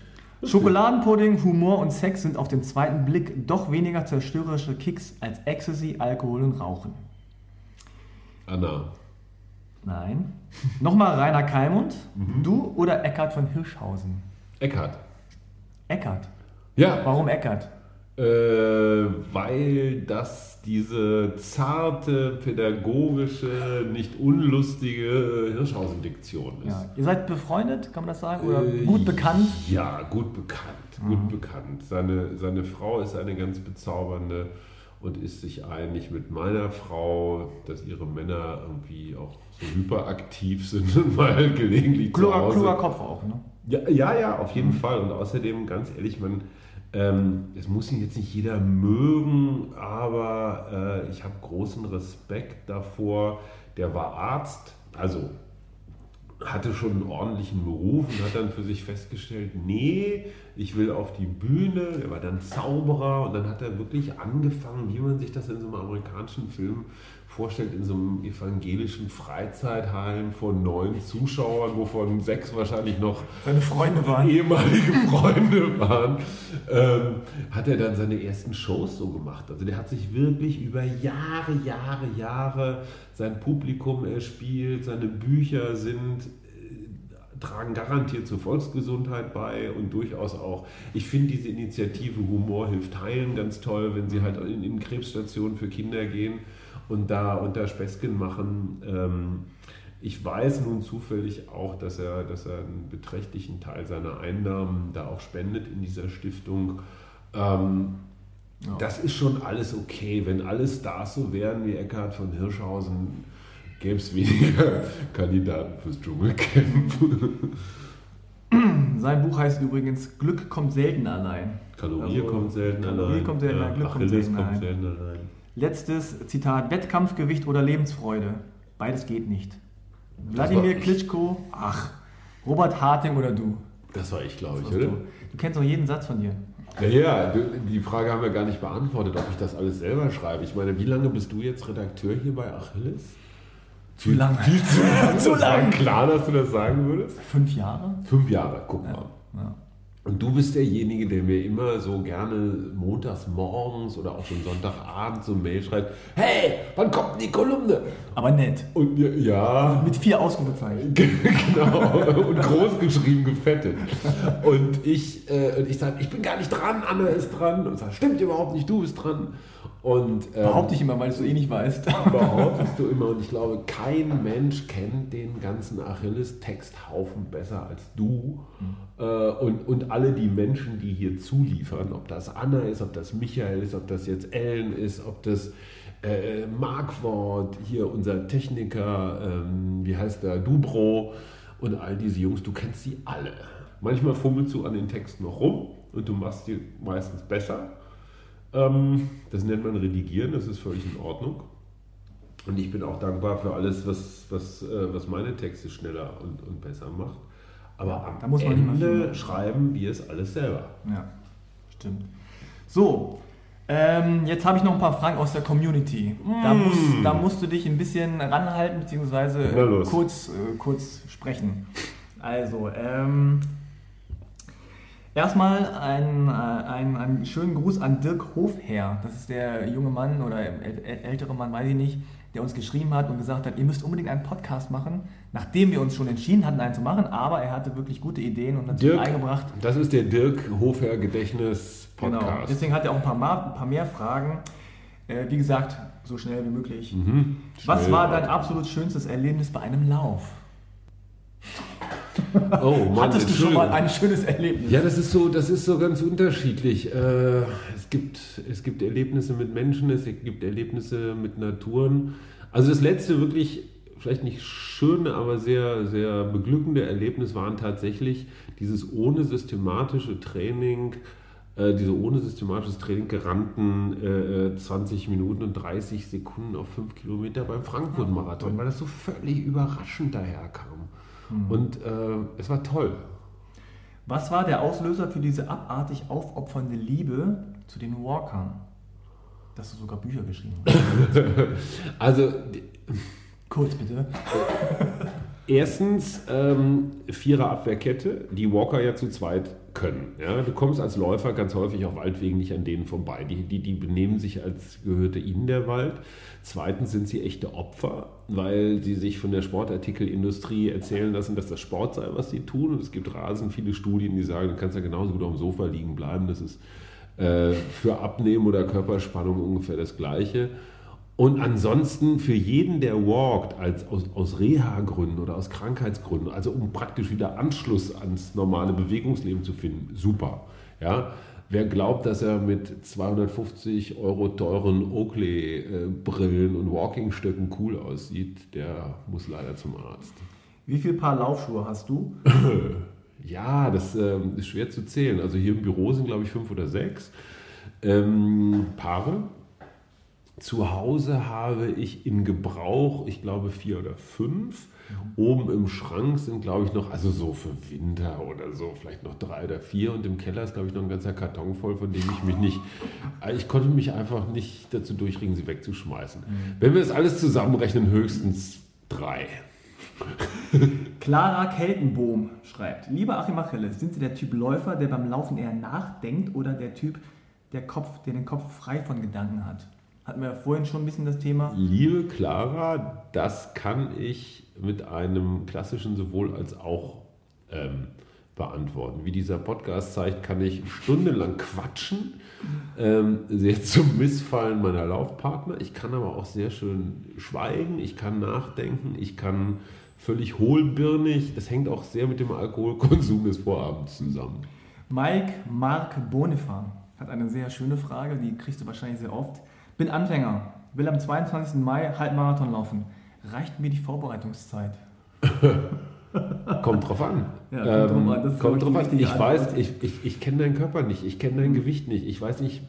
Schokoladenpudding, Humor und Sex sind auf den zweiten Blick doch weniger zerstörerische Kicks als Ecstasy, Alkohol und Rauchen. Anna. Nein. Nochmal Rainer Kalmund. Mhm. Du oder Eckhard von Hirschhausen? Eckhard. Eckhard? Ja. Warum Eckhard? Äh, weil das diese zarte, pädagogische, nicht unlustige Hirschhausen-Diktion ist. Ja. Ihr seid befreundet, kann man das sagen? Oder äh, gut bekannt? Ja, gut bekannt. Mhm. Gut bekannt. Seine, seine Frau ist eine ganz bezaubernde und ist sich einig mit meiner Frau, dass ihre Männer irgendwie auch so hyperaktiv (laughs) sind und mal gelegentlich kluger, zu Hause. Kluger Kopf auch, ne? Ja, ja, ja auf jeden mhm. Fall. Und außerdem, ganz ehrlich, man, ähm, es muss ihn jetzt nicht jeder mögen, aber äh, ich habe großen Respekt davor. Der war Arzt, also hatte schon einen ordentlichen Beruf und hat dann für sich festgestellt, nee, ich will auf die Bühne. Er war dann Zauberer und dann hat er wirklich angefangen, wie man sich das in so einem amerikanischen Film vorstellt, in so einem evangelischen Freizeithallen von neun Zuschauern, wovon sechs wahrscheinlich noch seine Freunde waren, ehemalige Freunde waren, ähm, hat er dann seine ersten Shows so gemacht. Also der hat sich wirklich über Jahre, Jahre, Jahre sein Publikum erspielt, seine Bücher sind tragen garantiert zur Volksgesundheit bei und durchaus auch, ich finde diese Initiative Humor hilft heilen ganz toll, wenn sie halt in, in Krebsstationen für Kinder gehen und da unter Späßchen machen. Ähm, ich weiß nun zufällig auch, dass er, dass er einen beträchtlichen Teil seiner Einnahmen da auch spendet in dieser Stiftung. Ähm, ja. Das ist schon alles okay. Wenn alle Stars so wären wie Eckhard von Hirschhausen, gäbe es weniger (laughs) Kandidaten fürs Dschungelcamp. (clears throat) Sein Buch heißt übrigens Glück kommt selten allein. Kalorie also, kommt selten Kalorie allein. Kommt selten ja, Glück kommt selten, kommt selten allein. Letztes Zitat: Wettkampfgewicht oder Lebensfreude? Beides geht nicht. Wladimir Klitschko, ach, Robert Harting oder du? Das war ich, glaube ich, oder? Du. du kennst doch jeden Satz von dir. Ja, ja, die Frage haben wir gar nicht beantwortet, ob ich das alles selber schreibe. Ich meine, wie lange bist du jetzt Redakteur hier bei Achilles? Zu lange. Viel zu, (laughs) lange. zu lang. Klar, dass du das sagen würdest? Fünf Jahre? Fünf Jahre, guck mal. Ja, ja. Und du bist derjenige, der mir immer so gerne montags morgens oder auch schon Sonntagabend so ein Mail schreibt: Hey, wann kommt die Kolumne? Aber nett. Und ja. Mit vier Ausrufezeichen. (laughs) genau. Und groß geschrieben, gefettet. Und ich, äh, ich sage: Ich bin gar nicht dran, Anna ist dran. Und sage: Stimmt überhaupt nicht, du bist dran. Und, ähm, Behaupte ich immer, weil du so eh nicht weißt. (laughs) Behauptest du immer. Und ich glaube, kein Mensch kennt den ganzen Achilles-Texthaufen besser als du. Mhm. Äh, und, und alle die Menschen, die hier zuliefern, ob das Anna ist, ob das Michael ist, ob das jetzt Ellen ist, ob das äh, Markwort, hier unser Techniker, ähm, wie heißt der, Dubro und all diese Jungs, du kennst sie alle. Manchmal fummelst du an den Texten noch rum und du machst die meistens besser. Ähm, das nennt man Redigieren, das ist völlig in Ordnung. Und ich bin auch dankbar für alles, was, was, äh, was meine Texte schneller und, und besser macht. Aber am Da muss man Ende schreiben wir es alles selber. Ja, stimmt. So, ähm, jetzt habe ich noch ein paar Fragen aus der Community. Da, Mm. musst, da musst du dich ein bisschen ranhalten, beziehungsweise kurz, äh, kurz sprechen. Also, ähm, erstmal ein, äh, ein, einen schönen Gruß an Dirk Hofherr. Das ist der junge Mann oder äl äl- ältere Mann, weiß ich nicht, der uns geschrieben hat und gesagt hat, ihr müsst unbedingt einen Podcast machen, nachdem wir uns schon entschieden hatten, einen zu machen, aber er hatte wirklich gute Ideen und hat Dirk, eingebracht. das ist der Dirk Hofer Gedächtnis Genau. Podcast. Deswegen hat er auch ein paar, Ma- ein paar mehr Fragen. Äh, wie gesagt, so schnell wie möglich. Mhm. Was Schnell war dein absolut schönstes Erlebnis bei einem Lauf? Oh Mann, Hattest du schon mal ein schönes Erlebnis? Ja, das ist so, das ist so ganz unterschiedlich. Äh, es, gibt, es gibt Erlebnisse mit Menschen, es gibt Erlebnisse mit Naturen. Also das letzte wirklich, vielleicht nicht schöne, aber sehr, sehr beglückende Erlebnis waren tatsächlich dieses ohne systematische Training, äh, diese ohne systematisches Training gerannten äh, 20 Minuten und 30 Sekunden auf 5 Kilometer beim Frankfurt-Marathon, weil das so völlig überraschend daherkam. Und äh, es war toll. Was war der Auslöser für diese abartig aufopfernde Liebe zu den Walkern? Dass du sogar Bücher geschrieben hast. (laughs) Also Kurz bitte. erstens ähm, Vierer Abwehrkette, die Walker ja zu zweit können. Ja? Du kommst als Läufer ganz häufig auf Waldwegen nicht an denen vorbei. Die, die, die benehmen sich als gehörte ihnen der Wald. Zweitens sind sie echte Opfer, weil sie sich von der Sportartikelindustrie erzählen lassen, dass das Sport sei, was sie tun. Und es gibt rasend viele Studien, die sagen, du kannst ja genauso gut auf dem Sofa liegen bleiben. Das ist äh, für Abnehmen oder Körperspannung ungefähr das Gleiche. Und ansonsten für jeden, der walkt, als aus, aus Reha-Gründen oder aus Krankheitsgründen, also um praktisch wieder Anschluss ans normale Bewegungsleben zu finden, super. Ja? Wer glaubt, dass er mit 250 Euro teuren Oakley-Brillen und Walkingstöcken cool aussieht, der muss leider zum Arzt. Wie viel Paar Laufschuhe hast du? (laughs) Ja, das ähm, ist schwer zu zählen. Also hier im Büro sind, glaube ich, fünf oder sechs ähm, Paare. Zu Hause habe ich in Gebrauch, ich glaube, vier oder fünf. Oben im Schrank sind, glaube ich, noch, also so für Winter oder so, vielleicht noch drei oder vier. Und im Keller ist, glaube ich, noch ein ganzer Karton voll, von dem ich mich nicht, äh, ich konnte mich einfach nicht dazu durchringen, sie wegzuschmeißen. Wenn wir das alles zusammenrechnen, höchstens drei. Clara Keltenbohm schreibt: Lieber Achim Achilles, sind Sie der Typ Läufer, der beim Laufen eher nachdenkt oder der Typ, der, Kopf, der den Kopf frei von Gedanken hat? Hatten wir ja vorhin schon ein bisschen das Thema. Liebe Clara, das kann ich mit einem klassischen sowohl als auch ähm, beantworten. Wie dieser Podcast zeigt, kann ich stundenlang quatschen, ähm, sehr zum Missfallen meiner Laufpartner. Ich kann aber auch sehr schön schweigen, ich kann nachdenken, ich kann völlig hohlbirnig. Das hängt auch sehr mit dem Alkoholkonsum des Vorabends zusammen. Mike Mark Bonifan hat eine sehr schöne Frage, die kriegst du wahrscheinlich sehr oft. Bin Anfänger, will am 22. Mai Halbmarathon laufen. Reicht mir die Vorbereitungszeit? (laughs) Kommt drauf an. Ja, kommt drauf ähm, an. Das ist, kommt drauf ich, an. Ich richtige weiß, Antwort. ich, ich, ich kenne deinen Körper nicht, ich kenne dein Gewicht nicht, ich weiß nicht,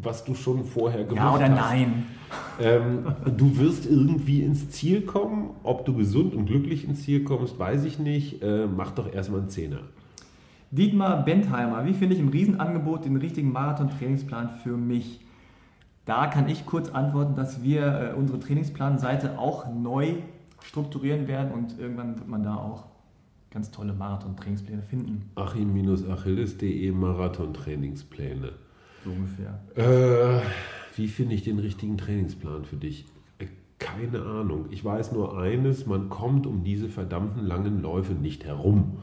was du schon vorher gemacht Ja oder hast. nein? Ähm, du wirst irgendwie ins Ziel kommen. Ob du gesund und glücklich ins Ziel kommst, weiß ich nicht. Äh, mach doch erstmal einen Zehner. Dietmar Bentheimer, wie finde ich im Riesenangebot den richtigen Marathon-Trainingsplan für mich? Da kann ich kurz antworten, dass wir äh, unsere Trainingsplanseite auch neu strukturieren werden und irgendwann wird man da auch ganz tolle Marathon-Trainingspläne finden. Achim-Achilles.de Marathon-Trainingspläne. So ungefähr. Äh, wie finde ich den richtigen Trainingsplan für dich? Äh, Keine Ahnung. Ich weiß nur eines, man kommt um diese verdammten langen Läufe nicht herum.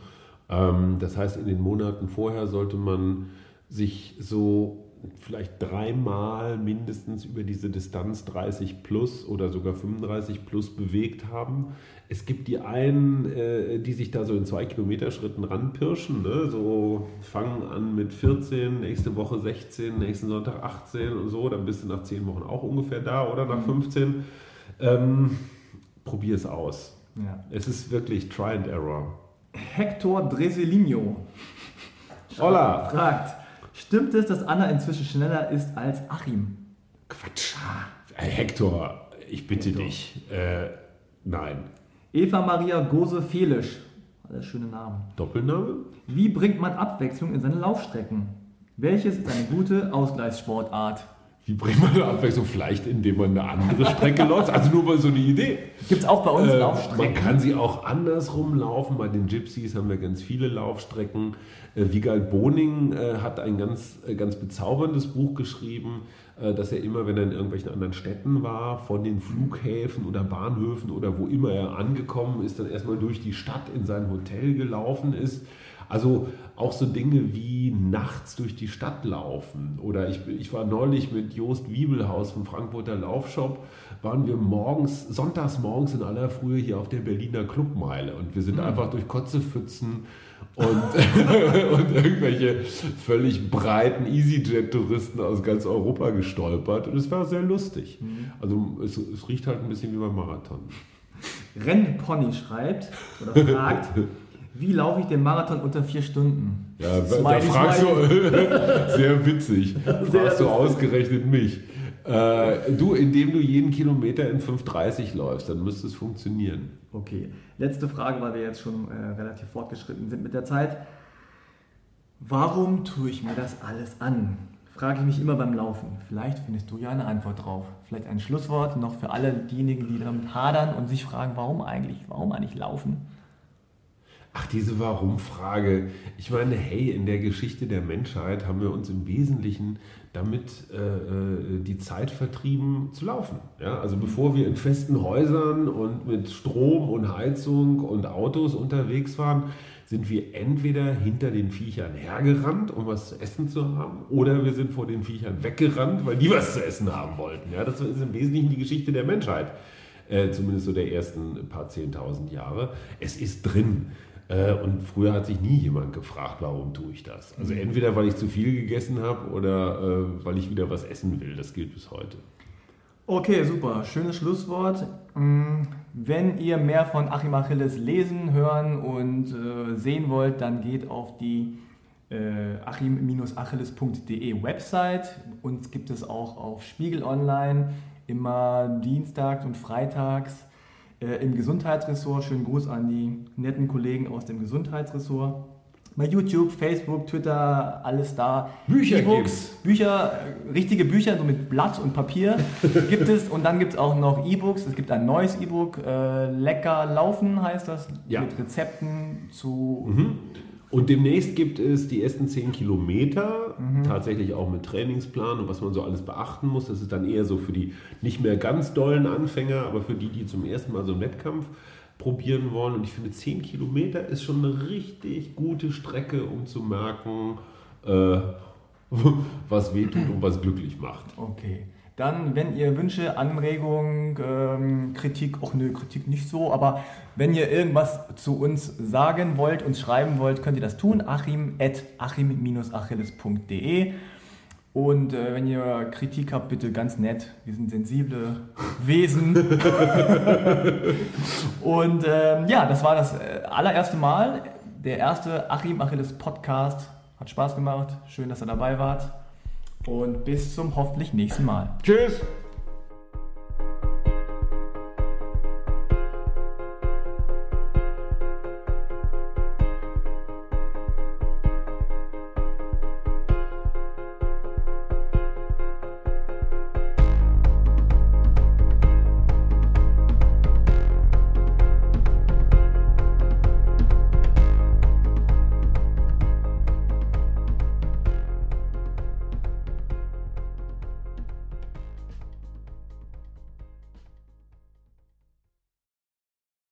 Ähm, das heißt, in den Monaten vorher sollte man sich so vielleicht dreimal mindestens über diese Distanz 30 plus oder sogar 35 plus bewegt haben. Es gibt die einen, äh, die sich da so in zwei Kilometer Schritten ranpirschen, ne? so fangen an mit 14, nächste Woche 16, nächsten Sonntag 18 und so, dann bist du nach 10 Wochen auch ungefähr da oder nach 15. Ähm, probier es aus. Ja. Es ist wirklich Try and Error. Hector Dreselinho Hola. fragt, stimmt es, dass Anna inzwischen schneller ist als Achim? Quatsch. Hey, Hector, ich bitte Hector. dich. Äh, nein. Eva Maria Gose Felisch, alles schöne Namen. Doppelname? Wie bringt man Abwechslung in seine Laufstrecken? Welches ist eine gute Ausgleichssportart? Wie bringt man eine Abwechslung? Vielleicht, indem man eine andere Strecke läuft. Also nur mal so eine Idee. Gibt es auch bei uns Äh, Laufstrecken? man kann sie auch andersrum laufen. Bei den Gypsies haben wir ganz viele Laufstrecken. Äh, Wiegald Boning äh, hat ein ganz, äh, ganz bezauberndes Buch geschrieben, äh, dass er immer, wenn er in irgendwelchen anderen Städten war, von den Flughäfen oder Bahnhöfen oder wo immer er angekommen ist, dann erstmal durch die Stadt in sein Hotel gelaufen ist. Also auch so Dinge wie nachts durch die Stadt laufen. Oder ich, ich war neulich mit Jost Wiebelhaus vom Frankfurter Laufshop, waren wir morgens, sonntags morgens in aller Frühe hier auf der Berliner Clubmeile. Und wir sind einfach durch Kotzepfützen und, (laughs) und irgendwelche völlig breiten EasyJet-Touristen aus ganz Europa gestolpert. Und es war sehr lustig. Also es, es riecht halt ein bisschen wie beim Marathon. Rennpony schreibt oder fragt, (laughs) wie laufe ich den Marathon unter vier Stunden? Ja, da Smiley, fragst smiley. du, (laughs) sehr witzig, fragst du lustig. ausgerechnet mich. Äh, du, indem du jeden Kilometer in 5,30 läufst, dann müsste es funktionieren. Okay, letzte Frage, weil wir jetzt schon äh, relativ fortgeschritten sind mit der Zeit. Warum tue ich mir das alles an? Frage ich mich immer beim Laufen. Vielleicht findest du ja eine Antwort drauf. Vielleicht ein Schlusswort noch für alle diejenigen, die damit hadern und sich fragen, warum eigentlich, warum eigentlich laufen? Ach, diese Warum-Frage. Ich meine, hey, in der Geschichte der Menschheit haben wir uns im Wesentlichen damit äh, äh, die Zeit vertrieben zu laufen. Ja? Also bevor wir in festen Häusern und mit Strom und Heizung und Autos unterwegs waren, sind wir entweder hinter den Viechern hergerannt, um was zu essen zu haben, oder wir sind vor den Viechern weggerannt, weil die was zu essen haben wollten. Ja? Das ist im Wesentlichen die Geschichte der Menschheit. Äh, zumindest so der ersten paar zehntausend Jahre. Es ist drin. Äh, und früher hat sich nie jemand gefragt, warum tue ich das. Also entweder weil ich zu viel gegessen habe oder äh, weil ich wieder was essen will. Das gilt bis heute. Okay, super. Schönes Schlusswort. Mm, Wenn ihr mehr von Achim Achilles lesen, hören und äh, sehen wollt, dann geht auf die achim-achilles.de Website. Uns gibt es auch auf Spiegel Online, immer dienstags und freitags äh, im Gesundheitsressort. Schönen Gruß an die netten Kollegen aus dem Gesundheitsressort. Bei YouTube, Facebook, Twitter, alles da. Bücher E-Books, Bücher, äh, richtige Bücher, so mit Blatt und Papier (laughs) gibt es. Und dann gibt es auch noch E-Books. Es gibt ein neues E-Book, äh, Lecker Laufen heißt das, Ja. mit Rezepten zu. Und demnächst gibt es die ersten 10 Kilometer, tatsächlich auch mit Trainingsplan und was man so alles beachten muss. Das ist dann eher so für die nicht mehr ganz dollen Anfänger, aber für die, die zum ersten Mal so einen Wettkampf probieren wollen. Und ich finde, 10 Kilometer ist schon eine richtig gute Strecke, um zu merken, äh, (laughs) was wehtut und was glücklich macht. Okay. Dann, wenn ihr Wünsche, Anregungen, ähm, Kritik, auch nö, Kritik nicht so, aber wenn ihr irgendwas zu uns sagen wollt, uns schreiben wollt, könnt ihr das tun. Achim at achim-achilles.de Und äh, wenn ihr Kritik habt, bitte ganz nett. Wir sind sensible (laughs) Wesen. (laughs) Und ähm, ja, das war das äh, allererste Mal. Der erste Achim Achilles Podcast. Hat Spaß gemacht. Schön, dass ihr dabei wart. Und bis zum hoffentlich nächsten Mal. Tschüss!